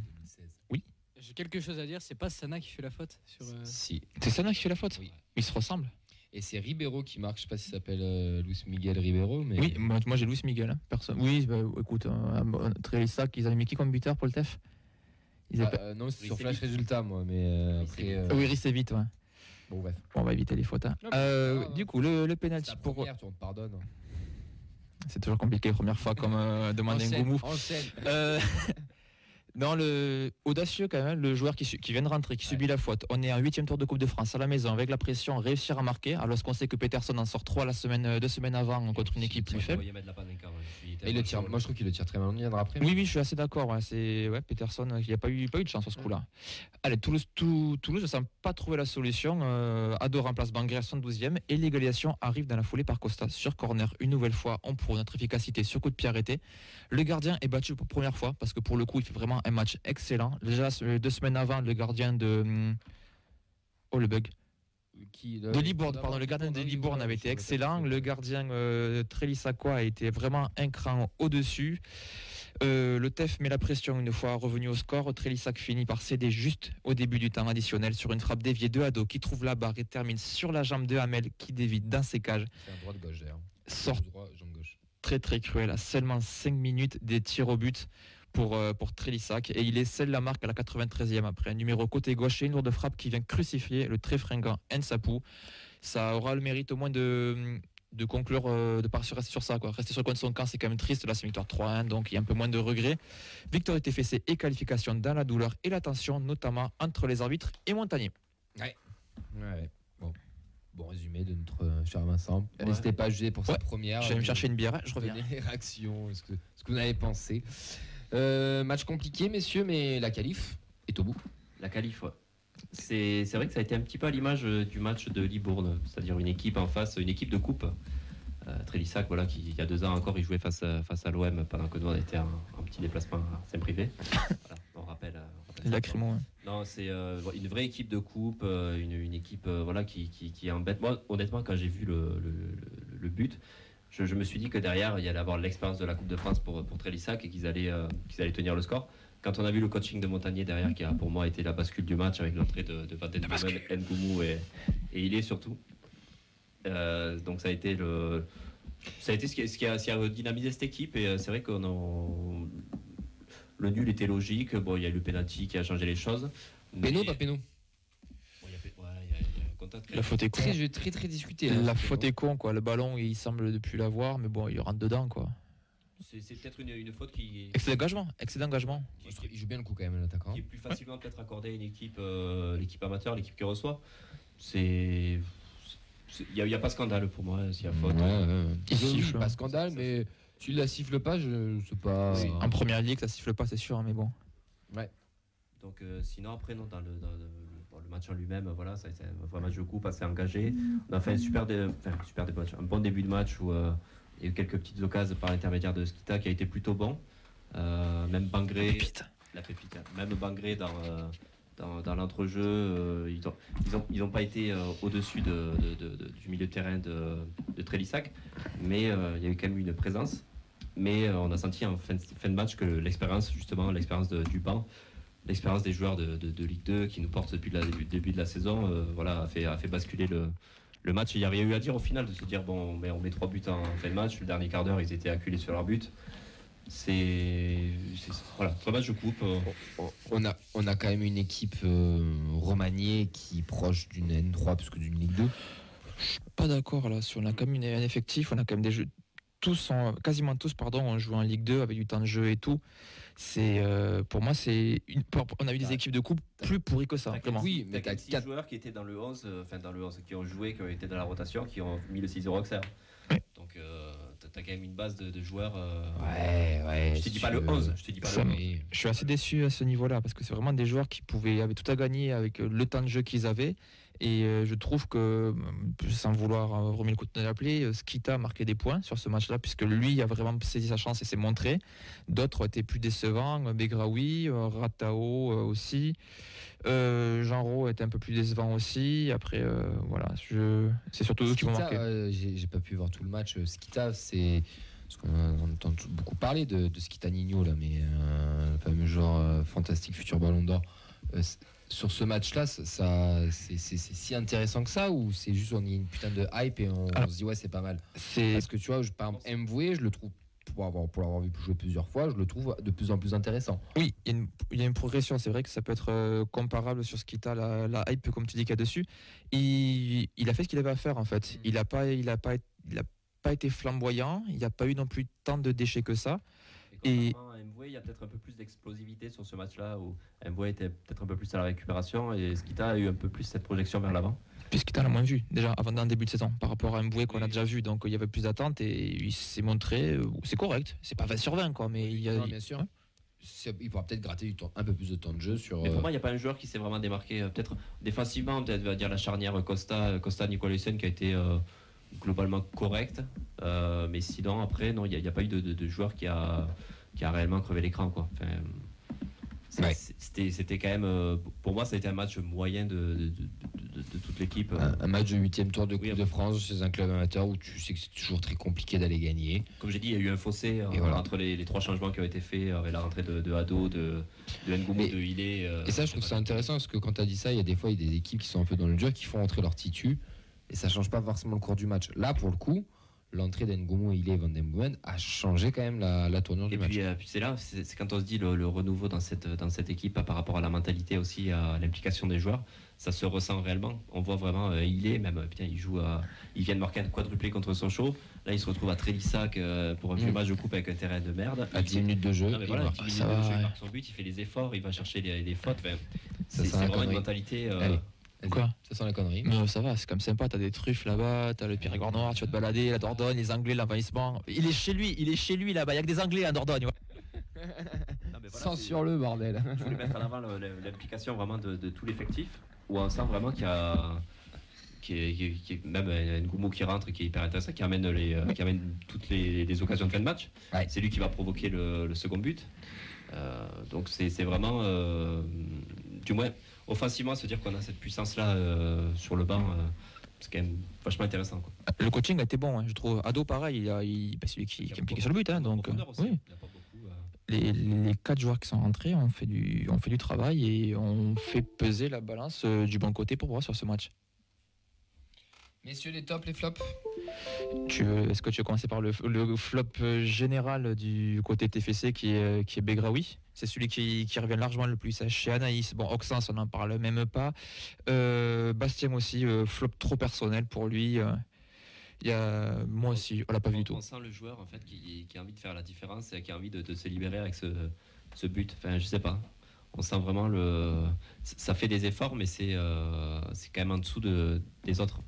J'ai quelque chose à dire, c'est pas Sana qui fait la faute sur. euh, Si. C'est Sana qui fait la faute Oui. Ils se ressemblent. Et c'est Ribeiro qui marque, je sais pas s'il s'appelle euh, Luis Miguel Ribeiro, mais. Oui, moi, moi, j'ai Luis Miguel. hein, personne. Oui, bah, écoute, euh, euh, Trélissac, ils avaient mis qui comme buteur pour le TEF Ils Ah, euh, non, c'est sur. Flash Résultat, moi, mais euh, après. euh, Oui, Rissé vite, ouais. Bon, bref. Bon, on va éviter les fautes. hein. Non, Euh, du hein. coup, le, le penalty la pour. première, tu on te pardonne. C'est toujours compliqué, première fois, comme euh, demande un Enchaîne, Ngoumou. dans le audacieux quand même, le joueur qui, vient de rentrer, qui subit la faute. On est en huitième tour de Coupe de France à la maison avec la pression, réussir à marquer. Alors qu'on sait que Peterson en sort trois la semaine, deux semaines avant contre une équipe plus faible? Il le tire. Moi, je trouve qu'il le tire très mal. On y viendra après. Oui, oui, je suis assez d'accord. ouais, c'est ouais, Peterson, il n'y a pas eu, pas eu de chance sur ce coup-là. Allez, Toulouse, Tou- Toulouse ne semble pas trouver la solution. Euh, Ado remplace Bangré à 72e et l'égalisation arrive dans la foulée par Costa sur corner. Une nouvelle fois, on prouve notre efficacité sur coup de pied arrêté. Le gardien est battu pour première fois parce que pour le coup, il fait vraiment un match excellent. Déjà deux semaines avant, le gardien de hum, oh le bug Qui, de Libourne, pardon, le gardien de Libourne avait été excellent. Le gardien euh, a été vraiment un cran au-dessus. Euh, le TEF met la pression une fois revenu au score. Trélissac finit par céder juste au début du temps additionnel sur une frappe déviée de Ado qui trouve la barre et termine sur la jambe de Hamel qui dévie dans ses cages. C'est un droit de gauche d'ailleurs. Sort Droit, jambe gauche. très très cruel à seulement 5 minutes des tirs au but pour, euh, pour Trélissac et il scelle la marque à la 93e après un numéro côté gauche et une lourde frappe qui vient crucifier le très fringant Ensapou. Ça aura le mérite au moins de, de conclure, euh, de partir rester sur ça. Quoi. Rester sur le coin de son camp, c'est quand même triste. Là, c'est une victoire 3-1, donc il y a un peu moins de regrets. Victoire de TFC et qualification dans la douleur et la tension, notamment entre les arbitres et Montagnier. Ouais, ouais. Bon. Bon résumé de notre euh, cher Vincent. Ouais. N'hésitez pas à juger pour sa première. Je vais me chercher une bière, je reviens. les réactions, ce que, ce que vous en avez pensé. Euh, match compliqué, messieurs, mais la qualif est au bout. La qualif, ouais. C'est vrai que ça a été un petit peu à l'image euh, du match de Libourne, c'est-à-dire une équipe en face, une équipe de coupe. Euh, Trélissac, voilà, qui il y a deux ans encore, il jouait face à, face à l'OM pendant que nous on était en, en petit déplacement à Saint-Privé. Voilà, on rappelle. euh, on rappelle hein. Non, c'est euh, une vraie équipe de coupe, une, une équipe euh, voilà, qui, qui, qui embête. Moi, honnêtement, quand j'ai vu le, le, le- le but, je, je me suis dit que derrière, il y allait avoir l'expérience de la Coupe de France pour, pour Trélissac et qu'ils allaient, euh, qu'ils allaient tenir le score. Quand on a vu le coaching de Montagnier derrière, qui a pour moi été la bascule du match avec l'entrée de, de Van Den Boomen, Ngoumou et, et il est surtout. Euh, donc ça a été le. Ça a été ce qui, ce qui a, ce qui a dynamisé cette équipe et euh, c'est vrai qu'on en- le nul était logique. Bon, il y a eu le penalty qui a changé les choses. Péno, pas péno. Bon, il y a- ouais, il y La faute est con. Très, très, très discuté. hein, La faute est con, quoi. Le ballon, il semble ne plus l'avoir, mais bon, il rentre dedans, quoi. C'est c'est peut-être une, une faute qui, Excès d'engagement, excès d'engagement. Il joue bien le coup quand même, l'attaquant. qui est plus facilement peut-être accordée à une équipe, euh, l'équipe amateur, l'équipe qui reçoit. C'est Il n'y a, pas scandale pour moi s'il y a faute. Ouais, ouais. Il Oui, siffle. pas scandale, mais s'il la siffle pas, je sais pas. Oui. En première ligue, ça siffle pas, c'est sûr, hein, mais bon. Donc euh, sinon après non dans le, dans le, le match en lui-même voilà ça a été un vrai match de coupe assez engagé. On a fait un super dé- enfin, super début de match, un bon début de match où euh, il y a eu quelques petites occasions par l'intermédiaire de Skita qui a été plutôt bon. Euh, même Bangré, Pépite. la pépite, hein. même Bangré dans euh, dans, dans l'entrejeu, euh, ils ont ils ont ils ont pas été euh, au-dessus de, de- de- de- du milieu de terrain de, de Trélissac, mais euh, il y a eu quand même une présence. Mais euh, on a senti en fin de, fin de match que l'expérience justement l'expérience du banc l'expérience des joueurs de, de- de Ligue 2 qui nous portent depuis le début, début de la saison euh, voilà, a, fait, a fait basculer le, le match. Il n'y a rien eu à dire au final de se dire bon, on met, on met trois buts en fin de match. Le dernier quart d'heure, ils étaient acculés sur leur but. C'est. Voilà, trois matchs de coupe. euh, On a, on a quand même une équipe euh, remaniée qui est proche d'une N3 plus que d'une Ligue 2. Pas d'accord là. Si on a quand même un effectif, on a quand même des jeux. Tous, ont- quasiment tous, pardon, ont joué en Ligue 2 avec du temps de jeu et tout. C'est, euh, pour moi, c'est une. On a eu des équipes de coupe plus pourries que ça. Oui, mais t'as quatre six quatre- joueurs qui étaient dans le 11, euh, enfin dans le 11, qui ont joué, qui ont été dans la rotation, qui ont mis le 6-0 Auxerre. Ouais. Donc euh, t'as quand même une base de, de joueurs. euh, Ouais, ouais. Je te dis pas le veux. 11, je te dis pas Ça le me- 11. Oui. Je suis assez déçu à ce niveau-là parce que c'est vraiment des joueurs qui pouvaient avaient tout à gagner avec le temps de jeu qu'ils avaient. Et euh, je trouve que, euh, sans vouloir remettre le coup de la plaie, euh, Skita a marqué des points sur ce match-là, puisque lui a vraiment saisi sa chance et s'est montré. D'autres ont été plus décevants, Begraoui, Ratao aussi. Euh, était un peu plus décevant aussi. Après, euh, voilà, je... c'est surtout eux qui vont marquer. euh, j'ai pas pu voir tout le match. Skita, c'est. Parce qu'on on entend beaucoup parler de, de Skita Nino, là, mais le fameux joueur fantastique futur ballon d'or. Sur ce match-là, ça, ça- c'est si intéressant que ça ou c'est juste on y a une putain de hype et on, Alors, on se dit ouais, c'est pas mal? C'est Parce que tu vois, je, par exemple, Mvoué, je le trouve, pour avoir- pour l'avoir vu jouer plusieurs fois, je le trouve de plus en plus intéressant. Oui, il y, a une, il y a une progression. C'est vrai que ça peut être euh, comparable sur ce qu'il a, la, la hype, comme tu dis, qu'il y a dessus. Il, il a fait ce qu'il avait à faire, en fait. Il n'a pas, il a pas, il a pas été flamboyant. Il n'y a pas eu non plus tant de déchets que ça. Et Et- Mboué, il y a peut-être un peu plus d'explosivité sur ce match-là où Mboué était peut-être un peu plus à la récupération et Skita a eu un peu plus cette projection vers l'avant. Puisqu'il a moins vu, déjà, avant dans le début de saison, par rapport à Mboué qu'on a déjà vu. Donc, il y avait plus d'attentes et il s'est montré. euh, c'est correct. C'est pas 20 sur 20, quoi. Mais il y a. Non, bien sûr. C'est- Il pourra peut-être gratter du temps, un peu plus de temps de jeu sur. Mais pour euh, moi, il n'y a pas un joueur qui s'est vraiment démarqué. euh, Peut-être défensivement, peut-être va dire la charnière Costa, Costa Nicolaisen qui a été euh, globalement correcte. Euh, mais sinon, après, non, il n'y a, il y a pas eu de, de- de joueur qui a, qui a réellement crevé l'écran. quoi. Enfin, c'est- Ouais. C'était c'était quand même. euh, Pour moi, ça a été un match moyen de, de- de- de- de toute l'équipe. un, un match de huitième tour de Coupe Oui, de France chez un club amateur où tu sais que c'est toujours très compliqué d'aller gagner. Comme j'ai dit, il y a eu un fossé euh, voilà. entre les, les trois changements qui ont été faits euh, avec la rentrée de, Ado, de, de Ngoumou, de Hilé. euh, Et ça, je trouve ça intéressant parce que quand tu as dit ça, il y a des fois il y a des équipes qui sont un peu dans le dur, qui font entrer leur titu et ça change pas forcément le cours du match. Là, pour le coup, l'entrée d'Ngoumou et Ilé et Van Den a changé quand même la, la tournure Et du match. puis, euh, puis c'est là, c'est quand on se dit le, le renouveau dans cette, dans cette équipe euh, par rapport à la mentalité aussi, à l'implication des joueurs, ça se ressent réellement. On voit vraiment, euh, il est même, euh, putain, il joue à, il vient de marquer un quadruplé contre Sochaux. Là, il se retrouve à Trélissac euh, pour un vieux Mm. match de coupe avec un terrain de merde. À Il 10 fait- minutes de jeu, Non, mais il voilà, marque. 10 minutes ça de va, jeu, il ouais. marque son but, il fait les efforts, il va chercher les, les fautes. Enfin, c'est vraiment une mentalité. Allez. Quoi Ça sent la connerie. Mais euh, ça va, c'est comme sympa. T'as des truffes là-bas, t'as le Périgord noir, tu vas te balader, la Dordogne, les Anglais, l'envahissement. Il est chez lui, il est chez lui là-bas. Il y a que des Anglais à Dordogne. ouais. non, mais voilà, c'est- Censure-le, bordel. Je voulais mettre en avant le- le- l'implication vraiment de, de tout l'effectif, où on sent vraiment qu'il y a. Qui est, qui est- qui est- même Ngoumou qui rentre, qui est hyper intéressant, qui amène, les, euh, qui amène toutes les, les occasions de fin de match. Ouais. C'est lui qui va provoquer le, le second but. Euh, donc c'est c'est vraiment, euh, du moins, offensivement, se dire qu'on a cette puissance-là euh, sur le banc, euh, c'est quand même vachement intéressant. Quoi. Le coaching a été bon, hein, je trouve. Ado, pareil, il a, il, bah, c'est lui qui, impliqué sur le but. hein, donc, euh, aussi, oui. il y a pas beaucoup, euh, les, les quatre joueurs qui sont rentrés ont fait du, ont fait du travail et ont fait peser la balance euh, du bon côté pour moi sur ce match. Messieurs, les tops, les flops Est-ce que tu veux commencer par le, le flop général du côté TFC qui est, qui est Begraoui? C'est celui qui, qui revient largement le plus. hein. Chez Anaïs, bon, Oxens, on n'en parle même pas. Euh, Bastien aussi, euh, flop trop personnel pour lui. euh. Il y a, moi aussi, on l'a pas vu du tout. on sent le joueur en fait qui, qui a envie de faire la différence et qui a envie de, de se libérer avec ce, ce but. Enfin, je sais pas. On sent vraiment le. Ça fait des efforts, mais c'est euh, c'est quand même en dessous de, des autres.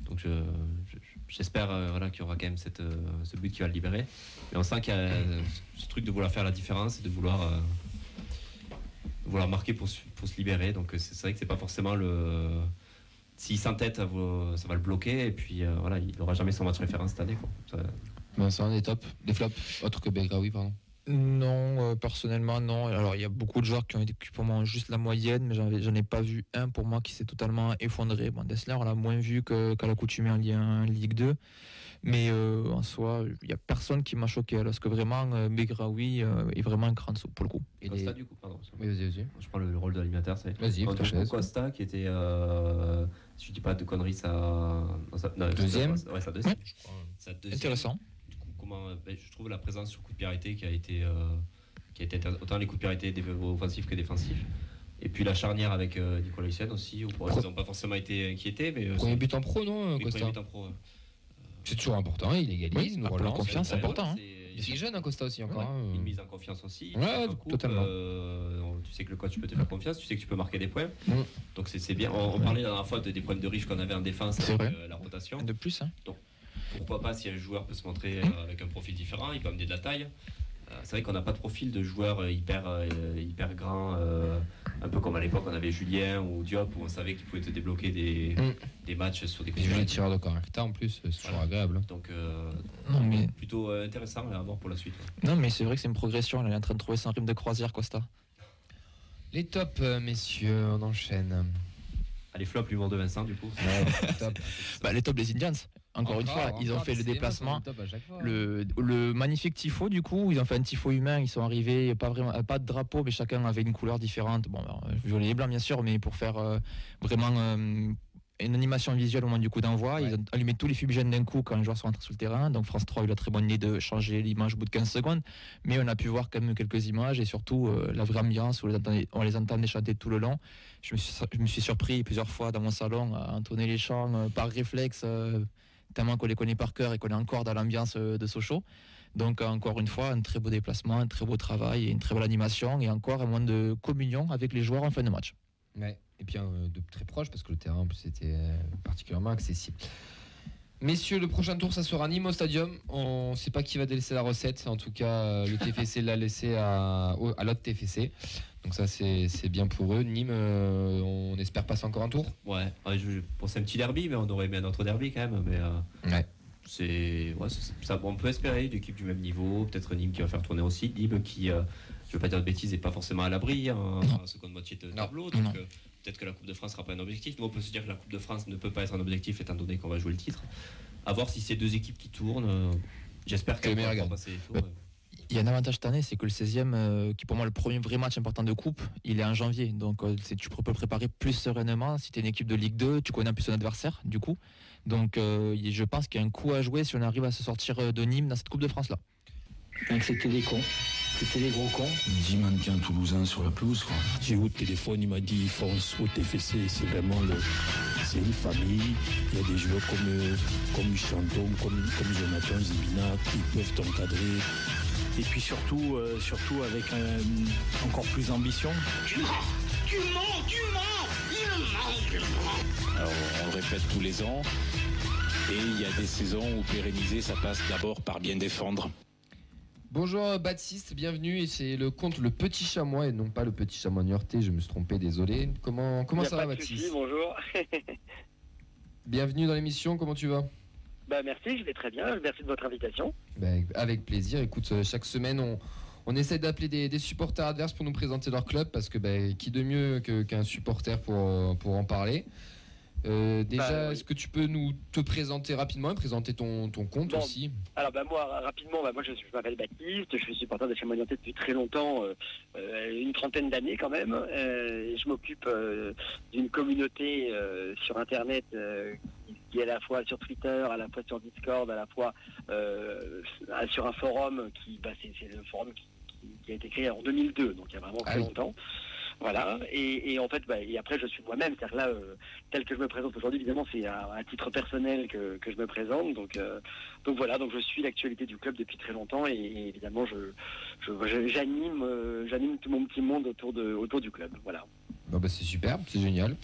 Donc je- je- j'espère euh, voilà, qu'il y aura quand même cette, euh, ce but qui va le libérer. Mais on sent qu'il y a euh, ce truc de vouloir faire la différence et de vouloir, vouloir marquer pour, pour se libérer. Donc c'est vrai que c'est pas forcément le. S'il s'entête, ça va le bloquer. Et puis voilà, il n'aura jamais son match référence cette année. Quoi. Ça- Ben, ça en est top. Des flops, autre que Belgraoui, pardon. Non, euh, personnellement, non. Alors, il y a beaucoup de joueurs qui ont été pour moi juste la moyenne, mais j'en ai- pas vu un pour moi qui s'est totalement effondré. Bon, Dessler, on l'a moins vu que- qu'à l'accoutumée en Ligue 1, Ligue 2. Mais euh, en soi, il n'y a personne qui m'a choqué. Parce que vraiment, euh, Begraoui euh, est vraiment un cran dessous, pour le coup. Et Costa, les- du coup, pardon. Oui, vas-y, vas-y. Je prends le, le rôle de l'animateur. ça va être-. Costa qui était, euh, si je dis pas de conneries, sa, non, sa- non, Deuxième sa- ouais, sa deuxième. Ouais. Sa deuxième. Intéressant. Euh, ben, je trouve la présence sur coup de pied arrêté qui a été, euh, qui a été autant les coups de pied arrêtés dé- offensifs que défensifs. Et puis la charnière avec euh, Nicolas Hyssen aussi, où ils n'ont pas forcément été inquiétés, mais euh, Premier c'est- but en pro, non, oui, Costa but en pro. C'est toujours important, il égalise, nous relance. confiance, c'est important, hein. Il est jeune, hein, Costa aussi, encore. Ouais, hein. Une mise en confiance aussi. Ouais, Tu totalement. euh, tu sais que le coach peut te faire confiance, tu sais que tu peux marquer des points. Mm. Donc c'est bien. On, on parlait la dernière fois de- des problèmes de riche qu'on avait en défense avec euh, la rotation. De plus, hein. Pourquoi pas si un joueur peut se montrer euh, avec un profil différent, il peut amener de la taille. Euh, c'est vrai qu'on n'a pas de profil de joueur euh, hyper, hyper grand, euh, un peu comme à l'époque on avait Julien ou Diop où on savait qu'il pouvait te débloquer des, Mm. des matchs sur des coups de tireurs de correcta en plus, c'est toujours Voilà. agréable. Donc euh, Non, mais, plutôt intéressant à voir pour la suite. non, mais c'est vrai que c'est une progression. Il est en train de trouver son rythme de croisière, Costa. Les tops, messieurs, on enchaîne. Allez, flop, l'humour de Vincent du coup. top. Bah, les tops des Indians, encore, une fois, ils ont fait le déplacement. Le, le magnifique tifo, du coup, ils ont fait un tifo humain, ils sont arrivés, pas, vraiment, pas de drapeau, mais chacun avait une couleur différente. Bon, alors, violet et blanc, bien sûr, mais pour faire euh, vraiment euh, une animation visuelle au moment du coup d'envoi. Ouais. Ils ont allumé tous les fumigènes d'un coup quand les joueurs sont rentrés sur le terrain. Donc France 3 a eu la très bonne idée de changer l'image au bout de 15 secondes. Mais on a pu voir quand même quelques images et surtout euh, la vraie ambiance où on les entendait, on les entendait chanter tout le long. Je me, suis, je me suis surpris plusieurs fois dans mon salon à entonner les chants euh, par réflexe, euh, tellement qu'on les connaît par cœur et qu'on est encore dans l'ambiance euh, de Sochaux. Donc encore une fois, un très beau déplacement, un très beau travail une très belle animation et encore un moment de communion avec les joueurs en fin de match. Et puis euh, de très proche parce que le terrain en plus était euh, particulièrement accessible. Messieurs, le prochain tour, ça sera Nîmes au stadium. On ne sait pas qui va délaisser la recette. En tout cas, euh, le TFC l'a laissé à, au- à l'autre TFC. Donc ça, c'est bien pour eux. Nîmes, euh, on espère passer encore un tour. Ouais, ouais, je, pour c'est un petit derby, mais on aurait aimé un autre derby quand même. Mais euh, Ouais. c'est, ouais, c'est- ça, on peut espérer une équipe du même niveau. Peut-être Nîmes qui va faire tourner aussi. Nîmes qui, euh, je veux pas dire de bêtises, n'est pas forcément à l'abri hein, en seconde moitié de tableau. Donc non. Euh, peut-être que la Coupe de France sera pas un objectif. Nous, on peut se dire que la Coupe de France ne peut pas être un objectif étant donné qu'on va jouer le titre. À voir si ces deux équipes qui tournent. euh, J'espère Que qu'elles le meilleur vont passer les tours. Ouais. ouais. Il y a un avantage cette année, c'est que le 16e, euh, qui pour moi est le premier vrai match important de coupe, il est en janvier. Donc euh, tu peux le préparer plus sereinement. Si tu es une équipe de Ligue 2, tu connais un peu son adversaire, du coup. Donc euh, je pense qu'il y a un coup à jouer si on arrive à se sortir euh, de Nîmes dans cette Coupe de France-là. Donc c'était des cons. C'était des gros cons. 10 mannequins toulousains sur la pelouse. Quoi. J'ai eu au téléphone, il m'a dit fonce au TFC, c'est vraiment le, c'est une famille. Il y a des joueurs comme, euh, comme Chantom, comme, comme Jonathan Zibina qui peuvent t'encadrer. Et puis surtout, euh, surtout avec encore plus d'ambition. Tu mens Tu mens Tu mens Il ment, il ment Alors, on le répète tous les ans. Et il y a des saisons où pérenniser, ça passe d'abord par bien défendre. Bonjour Baptiste, bienvenue. Et c'est le compte Le Petit Chamois et non pas le Petit Chamois Niortais. Je me suis trompé, désolé. Comment, comment ça va Baptiste bonjour. Bienvenue dans l'émission, comment tu vas? Bah, merci, je vais très bien. Merci de votre invitation. Ben, avec plaisir. Écoute, euh, chaque semaine, on, on essaie d'appeler des, des supporters adverses pour nous présenter leur club parce que ben, qui de mieux qu'un supporter pour, pour en parler? Euh, déjà, Bah, oui. est-ce que tu peux nous te présenter rapidement et présenter ton, ton compte Bon. aussi? Alors bah moi ra- rapidement, bah, moi je, m'appelle Baptiste, je suis supporter de Chamois Niortais depuis très longtemps, euh, euh, une trentaine d'années quand même. Euh, et je m'occupe euh, d'une communauté euh, sur internet euh, qui- est à la fois sur Twitter, à la fois sur Discord, à la fois euh, sur un forum qui bah, c'est le forum qui, qui- a été créé en 2002, donc il y a vraiment Ah très longtemps. Voilà, et, et en fait, bah, et après je suis moi-même, c'est-à-dire là, euh, tel que je me présente aujourd'hui, évidemment, c'est à, à titre personnel que, que je me présente, donc euh, donc voilà, donc je suis l'actualité du club depuis très longtemps et, et évidemment je j'anime euh, j'anime tout mon petit monde autour de autour du club. Voilà. Bah, C'est super, c'est génial.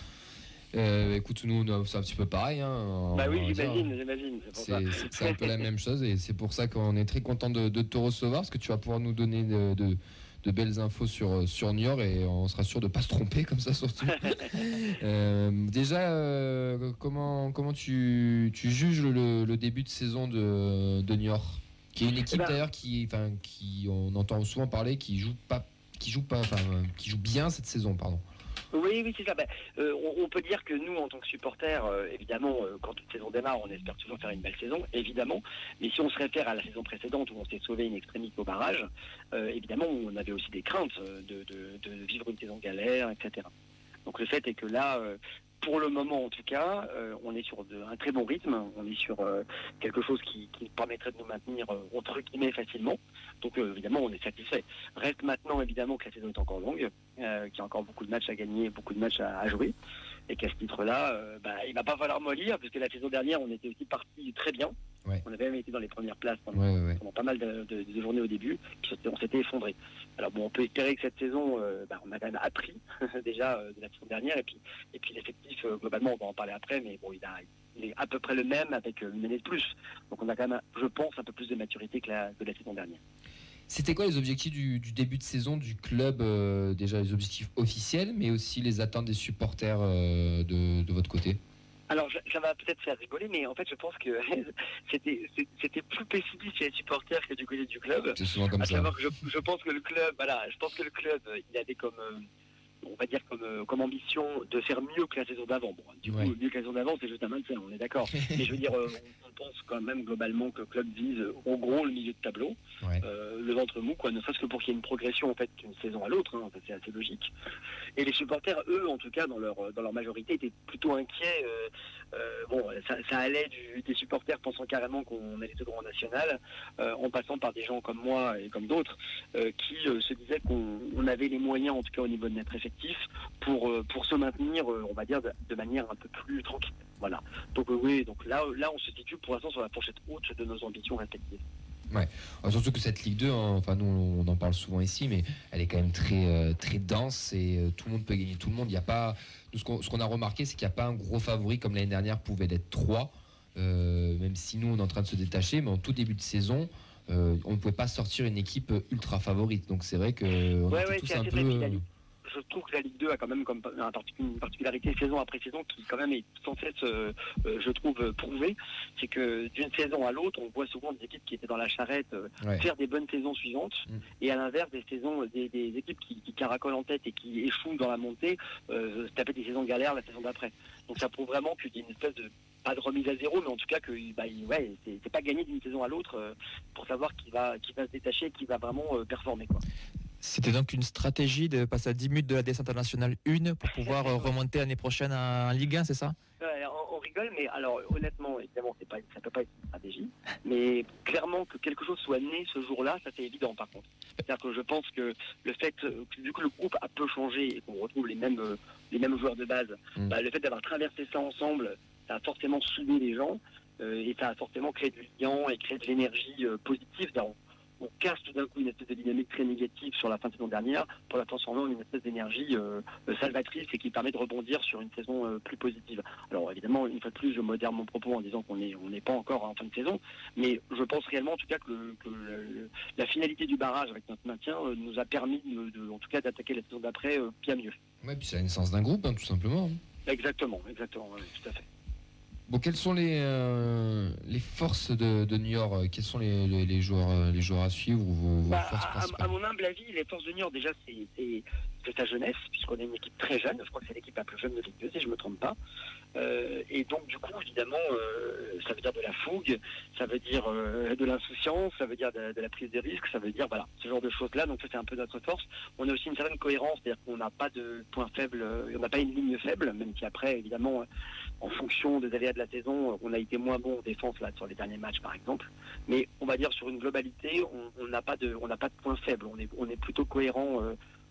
Euh, écoute, nous, c'est un petit peu pareil. Hein, Bah oui, j'imagine, j'imagine. c'est un peu la même chose et c'est pour ça qu'on est très content de, de te recevoir parce que tu vas pouvoir nous donner de, de- de belles infos sur, sur Niort et on sera sûr de ne pas se tromper comme ça surtout. Euh, déjà, euh, comment, comment tu, tu juges le, le début de saison de, de Niort? Qui est une équipe ben- d'ailleurs qui, enfin, qui, on entend souvent parler, qui joue pas, qui joue pas, enfin, euh, qui joue bien cette saison, pardon. Oui, oui, c'est ça. Ben, euh, on, peut dire que nous, en tant que supporters, euh, évidemment, euh, quand une saison démarre, on espère toujours faire une belle saison, évidemment. Mais si on se réfère à la saison précédente où on s'est sauvé une extrémité au barrage, évidemment, on avait aussi des craintes de, de- vivre une saison galère, etc. Donc le fait est que là, pour le moment en tout cas, euh, on est sur de- un très bon rythme, on est sur euh, quelque chose qui, qui nous permettrait de nous maintenir euh, entre guillemets facilement. Donc évidemment, on est satisfait. Reste maintenant évidemment que la saison est encore longue, qu'il y a encore beaucoup de matchs à gagner, beaucoup de matchs à, à jouer, et qu'à ce titre-là, bah, il va pas falloir mollir, puisque la saison dernière, on était aussi parti très bien. Ouais. On avait même été dans les premières places pendant, Ouais, ouais, ouais. pendant pas mal de, de- de journées au début, puis on s'était effondré. Alors bon, on peut espérer que cette saison, euh, bah, on a quand même appris déjà euh, de la saison dernière, et puis, et puis l'effectif, euh, globalement, on va en parler après, mais bon, il, a, il est à peu près le même avec une année de plus. Donc on a quand même, je pense, un peu plus de maturité que la, que la saison dernière. C'était quoi les objectifs du, du début de saison du club Déjà les objectifs officiels, mais aussi les attentes des supporters de, de votre côté? Alors, ça- va peut-être faire rigoler, mais en fait, je pense que c'était c'était plus pessimiste chez les supporters que du côté du club. C'est souvent comme à ça. savoir que je, je pense que le club, voilà, je pense que le club, il avait comme, euh, on va dire comme, euh, comme ambition de faire mieux que la saison d'avant. Bon, du coup, mieux que la saison d'avant, c'est juste un maintien, on est d'accord. mais je veux dire, euh, on, pense quand même globalement que le club vise au gros le milieu de tableau, Ouais. euh, le ventre mou, quoi, ne serait-ce que pour qu'il y ait une progression en fait d'une saison à l'autre, hein, ça, c'est assez logique. Et les supporters, eux, en tout cas, dans leur, dans leur majorité, étaient plutôt inquiets. euh, euh, bon, ça, ça allait du- des supporters pensant carrément qu'on allait au grand national, en passant par des gens comme moi et comme d'autres, qui se disaient qu'on on avait les moyens, en tout cas au niveau de notre effectif, pour, euh, pour se maintenir, euh, on va dire, de, manière un peu plus tranquille. Voilà. Donc euh, oui, donc là, là, on se situe pour l'instant sur la fourchette haute de nos ambitions respectives. Ouais. Surtout que cette Ligue 2, hein, enfin nous on en parle souvent ici, mais elle est quand même très euh, très dense et euh, tout le monde peut gagner tout le monde. Il y a pas ce qu'on qu'on a remarqué, c'est qu'il n'y a pas un gros favori comme l'année dernière pouvait l'être 3 même si nous on est en train de se détacher, mais en tout début de saison. on ne pouvait pas sortir une équipe ultra favorite, donc c'est vrai que on Ouais, était ouais, tous un peu. Je trouve que la Ligue 2 a quand même comme une particularité saison après saison qui quand même est sans cesse, euh, euh, je trouve, euh, prouvée. C'est que d'une saison à l'autre, on voit souvent des équipes qui étaient dans la charrette euh, Ouais. faire des bonnes saisons suivantes, Mm. et à l'inverse des saisons, des, des équipes qui, qui caracolent en tête et qui échouent dans la montée, euh, se taper des saisons galères la saison d'après. Donc ça prouve vraiment qu'il y a une espèce de pas de remise à zéro, mais en tout cas que bah, ouais, c'est pas gagné d'une saison à l'autre pour savoir qui va qui va se détacher, qui va vraiment performer quoi. C'était donc une stratégie de passer à 10 minutes de la descente internationale 1 pour pouvoir euh, remonter l'année prochaine en Ligue 1, c'est ça? Ouais, on, on rigole, mais alors honnêtement, évidemment, c'est pas, ça peut pas être une stratégie, mais clairement que quelque chose soit né ce jour-là, ça c'est évident par contre. C'est-à-dire que je pense que le fait, euh, que, vu que le groupe a peu changé et qu'on retrouve les mêmes, euh, les mêmes joueurs de base, Mm. bah, le fait d'avoir traversé ça ensemble, ça a forcément soudé les gens euh, et ça a forcément créé du lien et créé de l'énergie euh, positive. C'est-à-dire, On, casse tout d'un coup une espèce de dynamique très négative sur la fin de saison dernière pour la transformer en une espèce d'énergie euh, euh, salvatrice et qui permet de rebondir sur une saison euh, plus positive. Alors évidemment, une fois de plus, je modère mon propos en disant qu'on n'est on n'est pas encore en fin de saison, mais je pense réellement en tout cas que, le- que le- la finalité du barrage avec notre maintien euh, nous a permis de, de- en tout cas d'attaquer la saison d'après bien mieux. Ouais, puis c'est la naissance d'un groupe, hein, tout simplement. Exactement, exactement, ouais, tout à fait. Bon, quelles sont les, euh, les forces de, de New York euh, Quels sont les, les- les joueurs, euh, les joueurs à suivre ou vos, vos Bah, forces à, à mon humble avis, les forces de New York, déjà, c'est c'est sa jeunesse, puisqu'on est une équipe très jeune. Je crois que c'est l'équipe la plus jeune de Ligue 2, si je ne me trompe pas. Euh, et donc, du coup, évidemment, euh, ça veut dire de la fougue, ça veut dire euh, de l'insouciance, ça veut dire de, de la prise de risque, ça veut dire, voilà, ce genre de choses-là. Donc, ça, c'est un peu notre force. On a aussi une certaine cohérence, c'est-à-dire qu'on n'a pas de point faible, on n'a pas une ligne faible, même si après, évidemment, en fonction des aléas de la saison, on a été moins bon en défense là sur les derniers matchs, par exemple. Mais on va dire sur une globalité, on n'a pas de, pas de point faible. On est, on est plutôt cohérent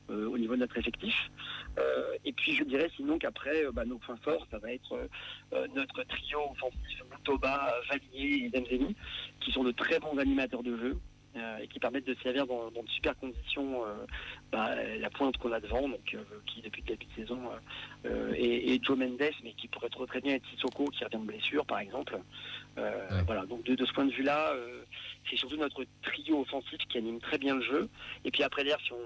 au niveau de notre effectif. Euh, et puis je dirais sinon qu'après, euh, bah, nos points forts, ça va être euh, euh, notre trio offensif Moutoba, Valier et Demzeni, qui sont de très bons animateurs de jeu. euh, et qui permettent de servir dans, dans de super conditions euh, bah, la pointe qu'on a devant, donc euh, qui depuis le début de saison euh, et, et Joe Mendes, mais qui pourrait trop très bien être Sissoko qui revient de blessure par exemple. Euh, Voilà, donc de, de ce point de vue-là, euh, c'est surtout notre trio offensif qui anime très bien le jeu. Et puis après derrière, si on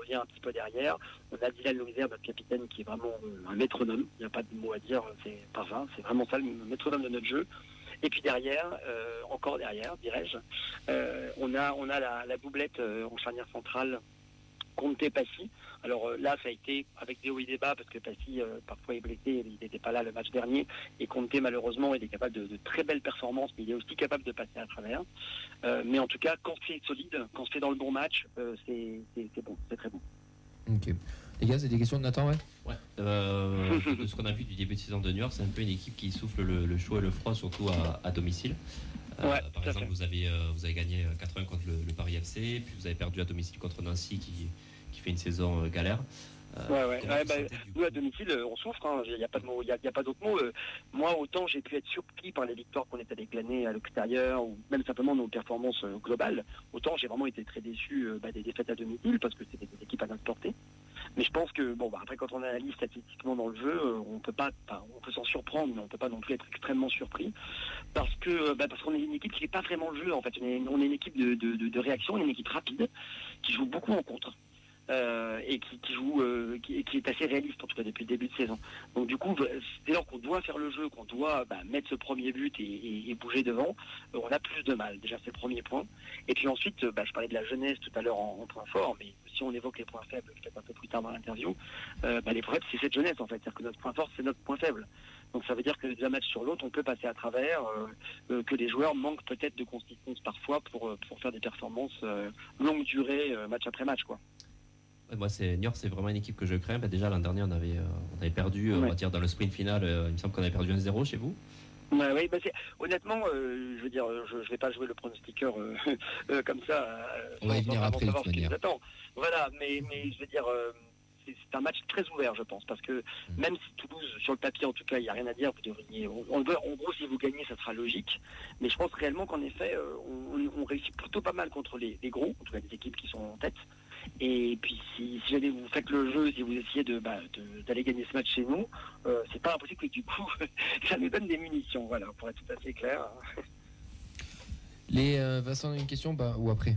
revient un petit peu derrière, on a Dylan Loiser, notre capitaine, qui est vraiment un métronome. Il n'y a pas de mot à dire, c'est pas vain, c'est vraiment ça le métronome de notre jeu. Et puis derrière, euh, encore derrière, dirais-je, euh, on a on a la, la doublette euh, en charnière centrale Conte Passy. Alors euh, là, ça a été avec des hauts et des bas parce que Passy euh, parfois est blessé, il n'était pas là le match dernier. Et Conte malheureusement, il est capable de, de très belles performances, mais il est aussi capable de passer à travers. Euh, mais en tout cas, quand c'est solide, quand c'est dans le bon match, euh, c'est bon, c'est très bon. Ok. Les gars, c'est des questions de Nathan, ouais? Ouais. Euh, de ce qu'on a vu du début de saison de New York, c'est un peu une équipe qui souffle le, le chaud et le froid, surtout à, à domicile. Euh, Ouais, par exemple, fait. vous avez, euh, vous avez gagné 4-1 contre le, le Paris FC, puis vous avez perdu à domicile contre Nancy qui, qui fait une saison euh, galère. Euh, Ouais, ouais. ouais, bah, nous, à domicile, euh, on souffre. hein. Il n'y a pas y a, il y a pas d'autre mot. Euh, moi, autant j'ai pu être surpris par les victoires qu'on est allé glaner à l'extérieur, ou même simplement nos performances euh, globales, autant j'ai vraiment été très déçu euh, bah, des défaites à domicile parce que c'était des équipes à notre portée. Mais je pense que bon, bah, après, quand on analyse statistiquement dans le jeu, on peut pas, on peut s'en surprendre, mais on peut pas non plus être extrêmement surpris parce que bah, parce qu'on est une équipe qui n'est pas vraiment le jeu. En fait, on est, on est une équipe de, de, de, de réaction, on est une équipe rapide qui joue beaucoup en contre euh, et qui, joue, euh, qui, est assez réaliste en tout cas depuis le début de saison. Donc du coup, dès lors qu'on doit faire le jeu, qu'on doit bah, mettre ce premier but et, bouger devant, euh, on a plus de mal. Déjà, c'est le premier point. Et puis ensuite, bah, je parlais de la jeunesse tout à l'heure en, point fort, mais si on évoque les points faibles, peut-être un peu plus tard dans l'interview, bah, les points faibles, c'est cette jeunesse en fait. C'est-à-dire que notre point fort, c'est notre point faible. Donc ça veut dire que d'un match sur l'autre, on peut passer à travers, que les joueurs manquent peut-être de consistance parfois pour, pour faire des performances euh, longue durée, match après match. quoi. Moi, c'est York, c'est vraiment une équipe que je crains. Bah, déjà l'an dernier, on avait, euh, on avait perdu, euh, on va dire dans le sprint final, euh, il me semble qu'on avait perdu 1-0 chez vous. Ouais, ouais, bah c'est- honnêtement, euh, je veux dire, je ne vais pas jouer le pronostiqueur euh, comme ça. On va y venir après, de savoir ce qui nous manière. attend. Voilà, mais, mais je veux dire, c'est un match très ouvert, je pense, parce que Mm. même si Toulouse, sur le papier en tout cas, il n'y a rien à dire, vous devriez. On, on veut- en gros, si vous gagnez, ça sera logique. Mais je pense réellement qu'en effet, on, on réussit plutôt pas mal contre les, les gros, en tout cas les équipes qui sont en tête. Et puis si, si jamais vous faites le jeu, si vous essayez de bah, de- d'aller gagner ce match chez nous, euh, c'est pas impossible que du coup ça nous donne des munitions, voilà, pour être tout à fait clair. Les euh, Vincent, une question bah, ou après?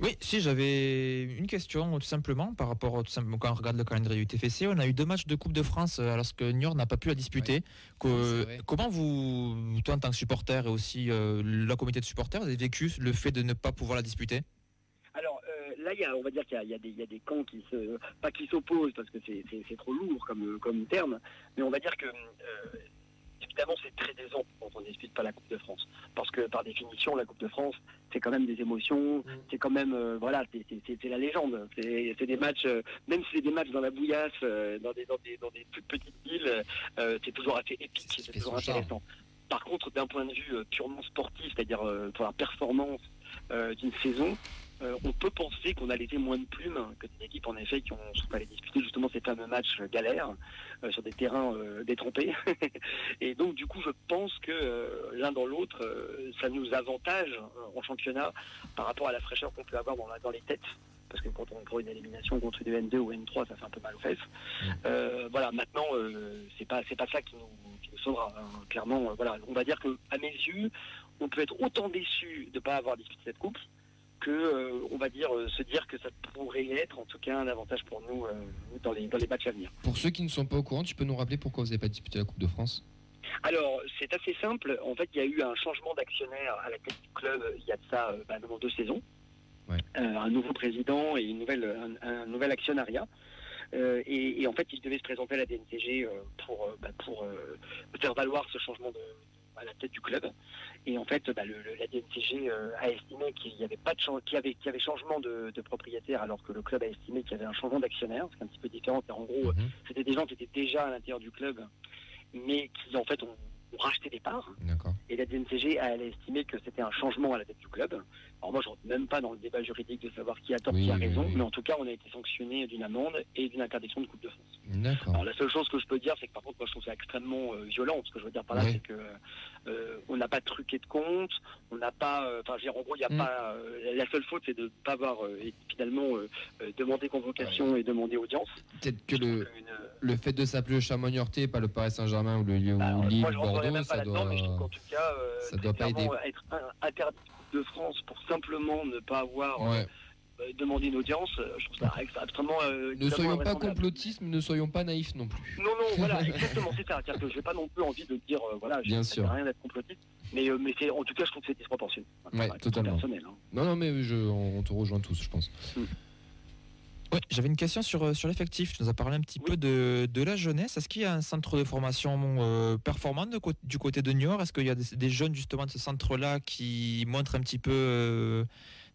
Oui, si j'avais une question tout simplement par rapport au- tout simplement quand on regarde le calendrier du TFC, on a eu deux matchs de Coupe de France euh, alors que Niort n'a pas pu la disputer. Que- vrai. comment vous, toi en tant que supporter et aussi euh, la communauté de supporters, vous avez vécu le fait de ne pas pouvoir la disputer? euh, là, il y a, on va dire qu'il y a, y des, il y a des camps qui se, pas qui s'opposent parce que c'est, trop lourd comme, comme terme, mais on va dire que euh, évidemment c'est très décevant quand on ne dispute pas la Coupe de France, parce que par définition la Coupe de France c'est quand même des émotions, c'est quand même euh, voilà, c'est, la légende, c'est, des matchs, euh, même si c'est des matchs dans la bouillasse, dans des dans des dans des toutes petites villes, c'est toujours assez épique, C'est toujours intéressant. Par contre, d'un point de vue purement sportif, c'est-à-dire pour la performance d'une saison, euh, on peut penser qu'on a laissé moins de plumes que des équipes en effet qui ont sont allées disputer justement ces fameux matchs galères euh, sur des terrains euh, détrempés. Et donc du coup je pense que l'un dans l'autre, ça nous avantage en championnat par rapport à la fraîcheur qu'on peut avoir dans, la- dans les têtes. Parce que quand on prend une élimination contre une N2 ou N3, ça fait un peu mal aux fesses. Euh, voilà, maintenant, euh, c'est pas c'est pas ça qui nous, qui nous sauvera. hein. Clairement, euh, voilà, on va dire que à mes yeux, on peut être autant déçu de ne pas avoir disputé cette coupe que, euh, on va dire, euh, se dire que ça pourrait être en tout cas un avantage pour nous euh, dans, les, dans les matchs à venir. Pour ceux qui ne sont pas au courant, tu peux nous rappeler pourquoi vous n'avez pas disputé la Coupe de France? Alors, c'est assez simple. En fait, il y a eu un changement d'actionnaire à la tête du club il y a de ça bah, maintenant deux saisons. Ouais. Un nouveau président et une nouvelle, un, un nouvel actionnariat. Euh, et, et en fait, il devait se présenter à la DNCG euh, pour, euh, bah, pour faire valoir ce changement de, à la tête du club. Et en fait, bah, le, le- la DNCG euh, a estimé qu'il y avait pas de qu'il y avait, qu'il y avait changement de, de propriétaire, alors que le club a estimé qu'il y avait un changement d'actionnaire, c'est un petit peu différent. car En gros, Mhm. c'était des gens qui étaient déjà à l'intérieur du club, mais qui en fait ont, ont racheté des parts. D'accord. Et la DNCG elle a estimé que c'était un changement à la tête du club. Alors moi, je rentre même pas dans le débat juridique de savoir qui a tort, Oui, qui a raison, oui. mais en tout cas, on a été sanctionné d'une amende et d'une interdiction de Coupe de France. D'accord. Alors la seule chose que je peux dire, c'est que par contre, moi je trouve ça extrêmement euh, violent. Ce que je veux dire par là, c'est que euh, on n'a pas truqué de compte, on n'a pas, euh, enfin, je veux dire, en gros, il y a Mm. pas. la seule faute, c'est de ne pas avoir finalement demandé convocation et demandé audience. Peut-être que le, le fait de s'appeler le Chamonix-Horté, pas le Paris Saint-Germain ou le ou Bah, Lille, moi, je Bordeaux, même pas ça doit, mais je trouve qu'en tout cas, ça doit pas aider. être interdit de France pour simplement ne pas avoir Ouais. euh, demandé une audience, euh, je trouve ça extrêmement. euh, Ne soyons pas complotistes, mais ne soyons pas naïfs non plus. Non, non, voilà, exactement, c'est ça. Que j'ai pas non plus envie de dire, voilà, Bien ça sûr. rien d'être complotiste, mais, mais c'est, en tout cas, je trouve que c'est disproportionné. Ouais, totalement. personnel, hein. Non, non, mais je, on, on te rejoint tous, je pense. Ouais, j'avais une question sur, euh, sur l'effectif. Tu nous as parlé un petit peu de, de la jeunesse. Est-ce qu'il y a un centre de formation euh, performant de du côté de Niort? Est-ce qu'il y a des, des jeunes justement de ce centre-là qui montrent un petit peu euh,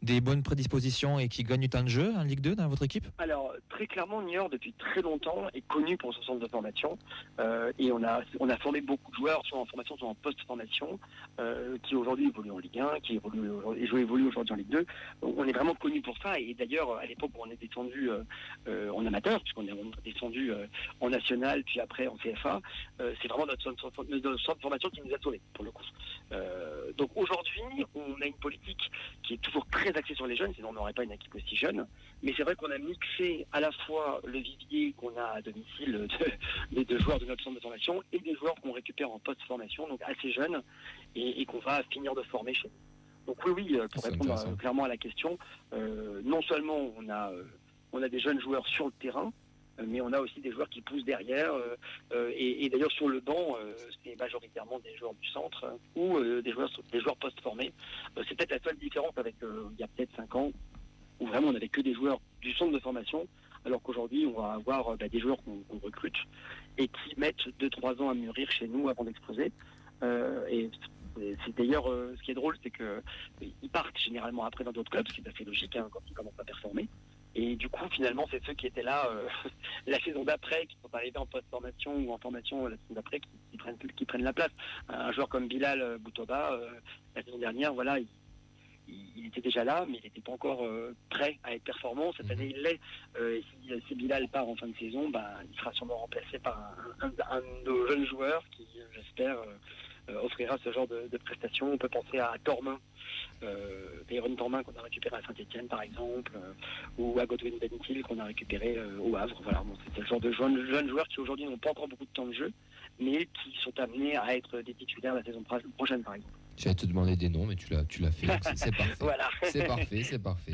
des bonnes prédispositions et qui gagnent du de jeu en Ligue 2 dans votre équipe? Alors, très clairement, Niort, depuis très longtemps, est connu pour son centre de formation. Euh, et on a, on a formé beaucoup de joueurs, soit en formation, soit en post-formation, euh, qui aujourd'hui évoluent en Ligue 1, qui évoluent, évoluent aujourd'hui en Ligue 2. On est vraiment connu pour ça. Et d'ailleurs, à l'époque où on est descendu euh, en amateur, puisqu'on est descendu en national, puis après en CFA, c'est vraiment notre centre, de formation qui nous a sauvés, pour le coup. Donc aujourd'hui, on a une politique qui est toujours très axée sur les jeunes, sinon on n'aurait pas une équipe aussi jeune. Mais c'est vrai qu'on a mixé à la fois le vivier qu'on a à domicile de, de- de joueurs de notre centre de formation et des joueurs qu'on récupère en post-formation, donc assez jeunes, et, et qu'on va finir de former chez nous. Donc oui, oui, euh, pour répondre euh, clairement à la question, euh, non seulement on a, on a des jeunes joueurs sur le terrain, mais on a aussi des joueurs qui poussent derrière. euh, euh, et d'ailleurs sur le banc, euh, c'est majoritairement des joueurs du centre hein, ou des joueurs, des joueurs post-formés. C'est peut-être la seule différence avec il y a peut-être 5 ans, où vraiment on n'avait que des joueurs du centre de formation, alors qu'aujourd'hui on va avoir bah, des joueurs qu'on recrute et qui mettent 2-3 ans à mûrir chez nous avant d'exploser. Et c'est- d'ailleurs ce qui est drôle, c'est que ils partent généralement après dans d'autres clubs, ce qui est assez logique hein, quand ils commencent à performer. Et du coup, finalement, c'est ceux qui étaient là euh, la saison d'après, qui sont arrivés en post-formation ou en formation la saison d'après, qui, qui prennent, qui prennent la place. Un joueur comme Bilal euh, Boutova, euh, la saison dernière, voilà, il, il- était déjà là, mais il n'était pas encore euh, prêt à être performant. Cette année, il l'est. Euh, et si, si Bilal part en fin de saison, bah, il sera sûrement remplacé par un, un- un de nos jeunes joueurs qui, j'espère, euh, offrira ce genre de, de prestations. On peut penser à Tormin, euh, Tormin qu'on a récupéré à Saint-Etienne par exemple, euh, ou à Godwin Bentil qu'on a récupéré euh, au Havre. Voilà, bon, c'est le genre de jeunes, jeunes joueurs qui aujourd'hui n'ont pas encore beaucoup de temps de jeu, mais qui sont amenés à être des titulaires la saison pro- prochaine par exemple. J'allais te demander des noms, mais tu l'as, tu l'as fait. c'est- C'est parfait. Voilà. C'est parfait, c'est parfait.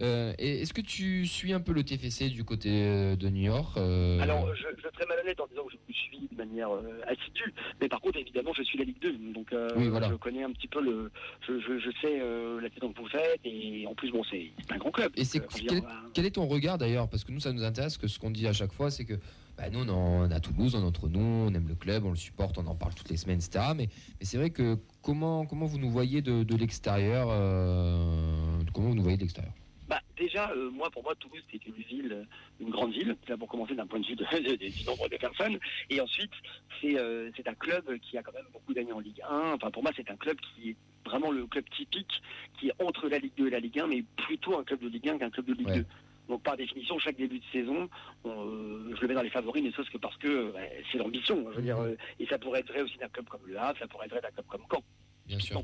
Euh, est-ce que tu suis un peu le TFC du côté euh, de New York euh, Alors, je, je serais malhonnête en disant que je vous suis de manière euh, assidue, mais par contre, évidemment, je suis la Ligue 2, donc Oui, voilà. je connais un petit peu le. Je, je, je sais la saison que vous faites, et en plus, bon, c'est un grand club. Et c'est quel, est ton regard d'ailleurs? Parce que nous, ça nous intéresse, que ce qu'on dit à chaque fois, c'est que bah, nous, on, est à Toulouse, on est entre nous, on aime le club, on le supporte, on en parle toutes les semaines, etc. Mais, mais c'est vrai que comment, comment vous nous voyez de, de l'extérieur Comment vous nous voyez de l'extérieur? Bah, déjà, euh, moi, pour moi, Toulouse, c'est une ville, euh, une grande ville, pour commencer d'un point de vue de- de- de- du nombre de personnes. Et ensuite, c'est euh, c'est un club qui a quand même beaucoup d'années en Ligue 1. Enfin, pour moi, c'est un club qui est vraiment le club typique, qui est entre la Ligue 2 et la Ligue 1, mais plutôt un club de Ligue 1 qu'un club de Ligue 2. Donc par définition, chaque début de saison, on, euh, je le mets dans les favoris, ne serait-ce que parce que euh, c'est l'ambition. Je veux dire, euh, et ça pourrait être vrai aussi d'un club comme Le Havre, ça pourrait être vrai d'un club comme Caen. Bien sûr.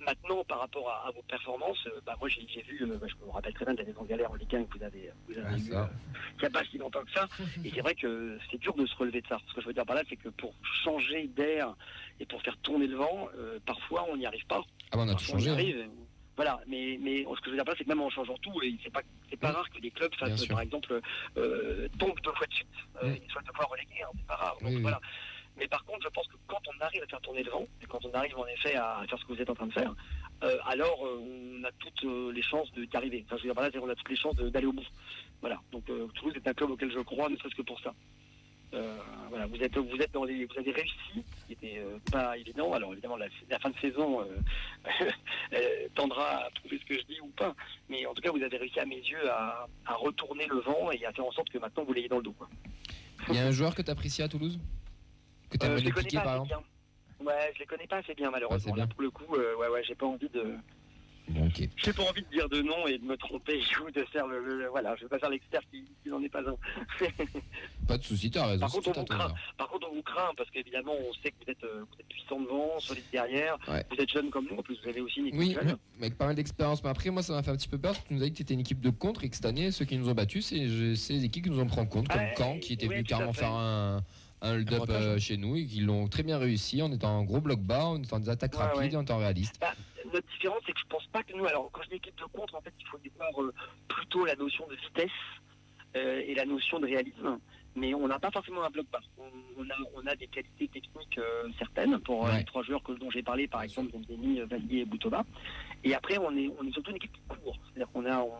Maintenant, par rapport à, à vos performances, euh, bah, moi j'ai j'ai vu, euh, je me rappelle très bien de la saison galère en Ligue 1 que vous avez, vous avez Ah, eu euh, il n'y a pas si longtemps que ça. Et c'est vrai que c'est dur de se relever de ça. Ce que je veux dire par là, c'est que pour changer d'air et pour faire tourner le vent, euh, parfois on n'y arrive pas. Ah bah, on a tout Parfois, on y changé. hein. arrive. Voilà, mais, mais ce que je veux dire par là, c'est que même en changeant tout, et c'est pas, c'est pas rare que les clubs fassent, par exemple, euh, tombent deux fois de suite, euh, et soient deux fois relégués, hein, c'est pas rare. Donc, Oui, oui. Mais par contre, je pense que quand on arrive à faire tourner le vent, et quand on arrive en effet à faire ce que vous êtes en train de faire, euh, alors euh, on a toutes euh, les chances d'y arriver. Enfin, je veux dire qu'on a toutes les chances d'aller au bout. Voilà. Donc euh, Toulouse est un club auquel je crois, ne serait-ce que pour ça. Euh, voilà, vous êtes, vous êtes dans les, vous avez réussi, ce qui était euh, pas évident. Alors évidemment, la, fin de saison euh, euh, tendra à prouver ce que je dis ou pas, mais en tout cas, vous avez réussi à mes yeux à, retourner le vent et à faire en sorte que maintenant vous l'ayez dans le dos. Il y a un joueur que tu apprécies à Toulouse? Que tu Euh, aimerais les piquer pas par assez exemple bien. Ouais, je les connais pas assez bien malheureusement. Bien. Là, pour le coup, euh, ouais, ouais, j'ai pas envie de. Bon. J'ai pas envie de dire de nom et de me tromper ou de faire le, le- voilà, je vais pas faire l'expert qui, qui n'en est pas un. Pas de souci, t'as raison. Par contre, on vous craint. honneur. Par contre, on vous craint parce qu'évidemment, on sait que vous êtes, euh, vous êtes puissant devant, solide derrière. Ouais. Vous êtes jeune comme nous. En plus, vous avez aussi une équipe Oui, jeune. mais avec pas mal d'expérience. Mais après, moi, ça m'a fait un petit peu peur. parce que Tu nous as dit que tu étais une équipe de contre et que cette année, ceux qui nous ont battus, c'est les équipes qui nous ont pris en compte, comme Caen, qui était ouais, venu carrément faire un, un hold-up euh, chez nous et qui l'ont très bien réussi en étant en gros bloc bas, en étant des attaques Ouais, rapides ouais. et en temps réaliste. Bah, notre différence, c'est que je pense pas que nous, alors quand je dis équipe de contre, en fait, il faut voir euh, plutôt la notion de vitesse euh, et la notion de réalisme. Mais on n'a pas forcément un bloc bas. On, on a, on a des qualités techniques euh, certaines pour Ouais. les trois joueurs que, dont j'ai parlé, par exemple, Deni, Valier et Boutoba. Et après, on est, on est surtout une équipe qui court. C'est-à-dire qu'on a, on,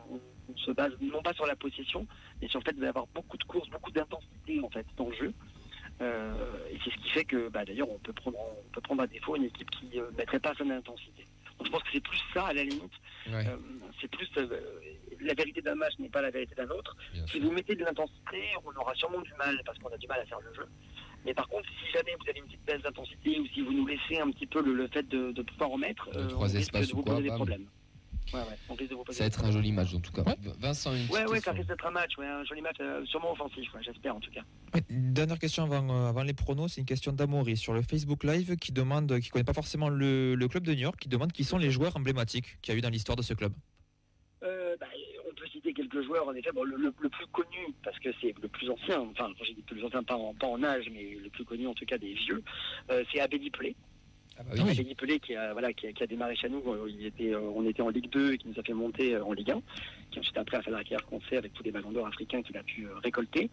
on se base non pas sur la possession, mais sur le fait d'avoir beaucoup de courses, beaucoup d'intensité en fait dans le jeu. Euh, et c'est ce qui fait que, bah, d'ailleurs, on peut prendre, on peut prendre à défaut une équipe qui ne mettrait pas son intensité. Donc je pense que c'est plus ça à la limite. Ouais. Euh, c'est plus euh, la vérité d'un match n'est pas la vérité d'un autre. Bien Si sûr. vous mettez de l'intensité, on aura sûrement du mal parce qu'on a du mal à faire le jeu. Mais par contre, si jamais vous avez une petite baisse d'intensité ou si vous nous laissez un petit peu le, le fait de, de pouvoir en mettre, Deux, euh, on risque de ou vous poser des problèmes. Ouais, ouais, on risque de vous poser Ça va être un joli match, en tout cas. Ouais. Vincent, une Ouais, ouais, ça risque d'être un match, ouais, un joli match, euh, sûrement offensif, ouais, j'espère en tout cas. Dernière question avant, euh, avant les pronos, c'est une question d'Amaury sur le Facebook Live qui demande, qui connaît pas forcément le, le club de New York, qui demande qui sont les joueurs emblématiques qu'il y a eu dans l'histoire de ce club. Euh, bah, on peut citer quelques joueurs, en effet. Bon, le, le- le plus connu, parce que c'est le plus ancien, enfin, quand j'ai dit plus ancien, pas en, pas en âge, mais le plus connu en tout cas des vieux, euh, c'est Abedi Pelé. Ah bah oui. Abedi Pelé qui a, voilà, qui, a, qui a démarré chez nous, euh, il était, euh, on était en Ligue 2 et qui nous a fait monter euh, en Ligue 1, qui ensuite après a fait la carrière qu'on avec tous les ballons d'or africains qu'il a pu récolter.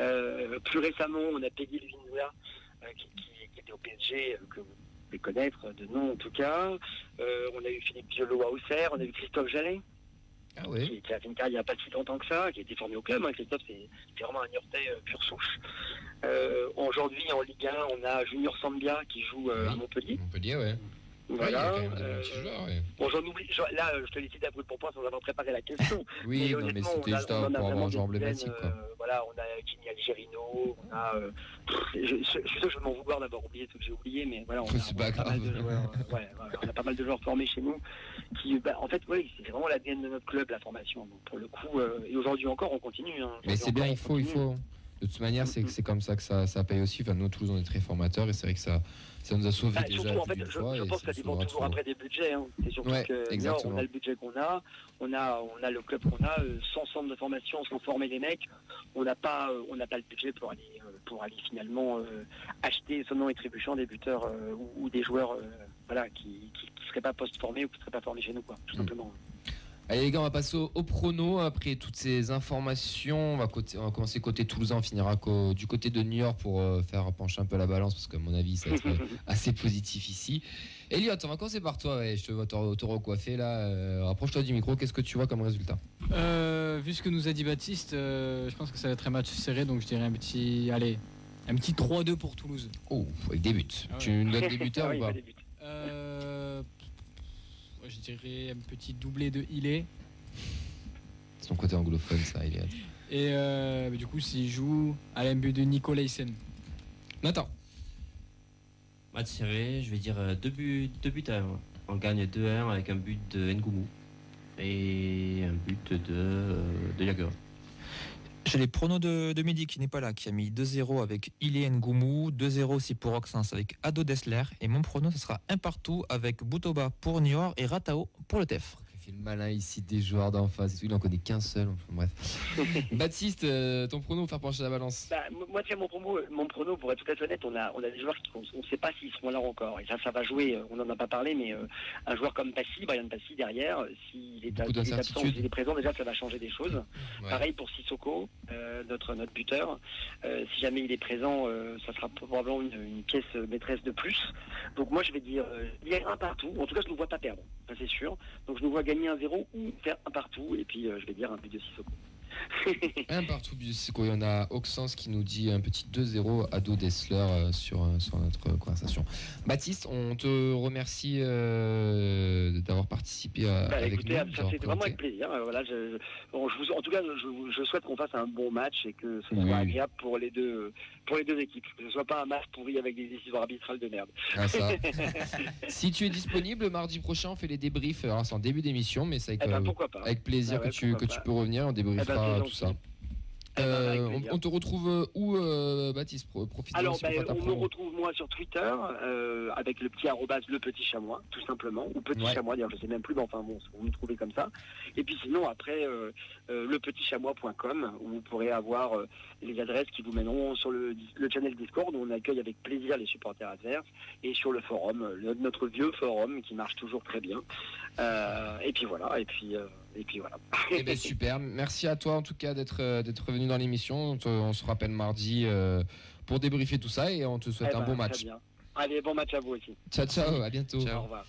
Euh, plus récemment, on a Peggy euh, qui, qui- qui était au PSG, que vous pouvez connaître de nom en tout cas. Euh, on a eu Philippe Violo à Auxerre, on a eu Christophe Jallet, Ah ouais. qui, qui a fait une carrière il n'y a pas si longtemps que ça, qui a été formé au club. Hein. Christophe, c'est vraiment un Niortais euh, pure souche. Euh, Aujourd'hui, en Ligue 1, on a Junior Sambia qui joue euh, à. Montpellier. Montpellier, ouais. Ouais, Voilà. des euh, joueurs, ouais. bon, j'en oublie. je- là, je te l'ai à bout de point sans avoir préparé la question. Oui, non, mais c'était on a- juste a pour avoir un emblématique, euh, voilà, on a Kini Algerino, on a. euh, pff, je, suis sûr que je vais m'en vouloir d'avoir oublié ce que j'ai oublié, mais voilà, on a, on pas a mal de grave. joueurs, euh, ouais, ouais, on a pas mal de joueurs formés chez nous. Qui, bah, en fait, oui, c'est vraiment l'ADN de notre club, la formation. Donc, pour le coup, et aujourd'hui encore, on continue. hein. Mais c'est bien, il faut, il faut. De toute manière, c'est c'est comme ça que ça, ça paye aussi. Enfin, nous, Toulouse, on est très formateurs et c'est vrai que ça, ça nous a sauvés Bah, déjà surtout, en fait, je, fois. je et pense que ça dépend toujours après des budgets. Hein. C'est surtout Ouais, que exactement. on a le budget qu'on a, on a, on a le club qu'on a, euh, sans centre de formation, sans former les mecs, on n'a pas, euh, on n'a pas le budget pour aller, euh, pour aller finalement euh, acheter sonnant et trébuchant des buteurs euh, ou, ou des joueurs, euh, voilà, qui, qui, qui seraient pas post-formés ou qui seraient pas formés chez nous, quoi, tout Mm. simplement. Allez les gars, on va passer au, au prono. Après toutes ces informations, on va, côté- on va commencer côté toulousain, on finira du côté de New York pour euh, faire pencher un peu la balance parce que à mon avis, ça va être euh, assez positif ici. Elliot, on va commencer par toi. Ouais, je te vois te, te recoiffer là. Euh, Rapproche-toi du micro. Qu'est-ce que tu vois comme résultat? Euh, vu ce que nous a dit Baptiste, euh, je pense que ça va être un match serré, donc je dirais un petit, allez, un petit 3-2 pour Toulouse. Oh, avec des buts. Ah ouais. Tu nous donnes des buteurs Ah ou pas Euh, je dirais un petit doublé de Ilé. C'est ton côté anglophone, ça, Elliot. Et euh, bah, du coup, s'il joue à un but de Nicolaisen. Nathan. Match serré, je vais dire 2 buts, deux buts à 1. On gagne 2-1 avec un but de Ngoumou et un but de, euh, de Jagger. J'ai les pronos de, de Mehdi qui n'est pas là, qui a mis 2-0 avec Ili Ngoumou, 2-0 aussi pour Oxens avec Ado Dessler. Et mon prono, ce sera un partout avec Boutoba pour Niort et Ratao pour le TEF. Il fait le malin ici des joueurs d'en face. Il en connaît qu'un seul. Enfin, bref. Baptiste, euh, ton prono pour faire pencher la balance Bah, moi, tiens, mon, promo, mon prono, pour être tout à fait honnête, on a, on a des joueurs qui, on ne sait pas s'ils seront là encore. Et ça, ça va jouer. euh, On n'en a pas parlé, mais euh, un joueur comme Passy, Brian Passy, derrière, euh, s'il est, absent s'il est présent, déjà, ça va changer des choses. Ouais. Pareil pour Sissoko, euh, notre, notre buteur. Euh, si jamais il est présent, euh, ça sera probablement une, une pièce maîtresse de plus. Donc moi, je vais dire, euh, il y a un partout. En tout cas, je ne nous vois pas perdre, ça c'est sûr. Donc je nous vois gagner un 0 ou faire un partout. Et puis, euh, je vais dire un but de Sissoko. Un partout, c'est quoi Il y en a Oxens qui nous dit un petit 2-0 à Do Dessler euh, sur, euh, sur notre conversation. Baptiste, on te remercie euh, d'avoir participé à- Bah, avec écoutez, nous. fait vraiment avec plaisir. Voilà, je, bon, je vous- en tout cas, je, je souhaite qu'on fasse un bon match et que ce Oui. soit agréable pour les deux, pour les deux équipes. Que ce soit pas un match pourri avec des décisions arbitrales de merde. Ah, ça. si tu es disponible mardi prochain, on fait les débriefs. Alors c'est en début d'émission, mais c'est avec, Eh ben, euh, avec plaisir Ah ouais, que, tu, que tu peux revenir. On débriefera Eh ben, c'est tout ça. Eh ben, Euh, on, te retrouve euh, où, euh, Baptiste? Pro- Profite Alors, ben, on me retrouve moi sur Twitter euh, avec le petit arrobase le petit chamois, tout simplement, ou petit Ouais. chamois, d'ailleurs je sais même plus, mais enfin bon, vous me trouvez comme ça. Et puis sinon après lepetitchamois.com où vous pourrez avoir les adresses qui vous mèneront sur le, le channel Discord où on accueille avec plaisir les supporters adverses et sur le forum, le- notre vieux forum qui marche toujours très bien. Et puis voilà, et puis euh, et puis voilà. Eh ben, super. Merci à toi en tout cas d'être euh, d'être venu dans l'émission. On, se rappelle mardi euh, pour débriefer tout ça et on te souhaite Eh un ben, bon très match. bien. Allez, bon match à vous aussi. Ciao ciao, à bientôt. Au revoir.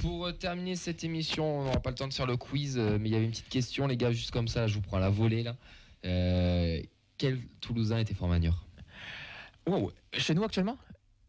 Pour euh, terminer cette émission, on n'aura pas le temps de faire le quiz, mais il y avait une petite question, les gars, juste comme ça, je vous prends à la volée là. Euh, quel Toulousain était Fort-Magneur Wow. Chez nous actuellement?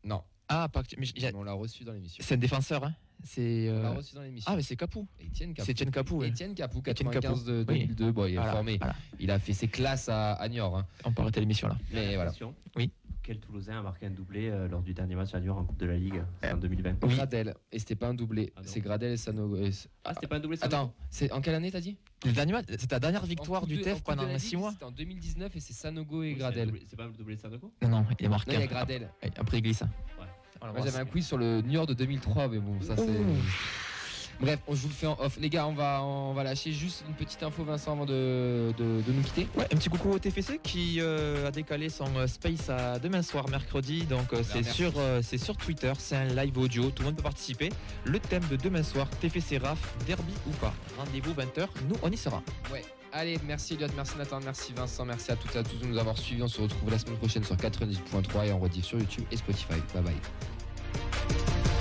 Non. Ah, pas mais On l'a reçu dans l'émission. c'est un défenseur. Hein? C'est. On l'a euh, reçu dans l'émission. Ah, mais c'est Capou. Etienne Capou. C'est Etienne Capou. ouais. Etienne Capou, Etienne 95 de Capou. Oui. 2002. Bon, il est Voilà, formé. voilà. Il a fait ses classes à, à Niort. hein. On peut arrêter l'émission là. Mais voilà. Oui. Quel Toulousain a marqué un doublé euh, lors du dernier match à Niort en Coupe de la Ligue C'est en 2020 Gradel. Et c'était pas un doublé. Ah c'est Gradel et Sanogo. et- Ah, c'était pas un doublé ça Attends, c'est en quelle année t'as dit? Le dernier match, c'est ta dernière victoire En du de- TEF pendant Ligue, 6 mois C'était en 2019 et c'est Sanogo et Oui, Gradel. doublé- C'est pas un doublé de Sanogo? Non, non, il est marqué. Non, il y a Gradel. après- Après, il glisse. Moi j'avais un quiz sur le Niort de 2003, mais bon, ça c'est. Bref, on- je vous le fais en off. Les gars, on va, on va lâcher juste une petite info, Vincent, avant de, de- de nous quitter. Ouais, un petit coucou au TFC qui euh, a décalé son euh, space à demain soir, mercredi. Donc euh, c'est sur, euh, c'est sur Twitter, c'est un live audio, tout le monde peut participer. Le thème de demain soir, TFC RAF, derby ou pas? Rendez-vous 20h, nous on y sera. Ouais. Allez, merci Elliot, merci Nathan, merci Vincent, merci à toutes et à tous de nous avoir suivis. On se retrouve la semaine prochaine sur 90.3 et en rediff sur YouTube et Spotify. Bye bye.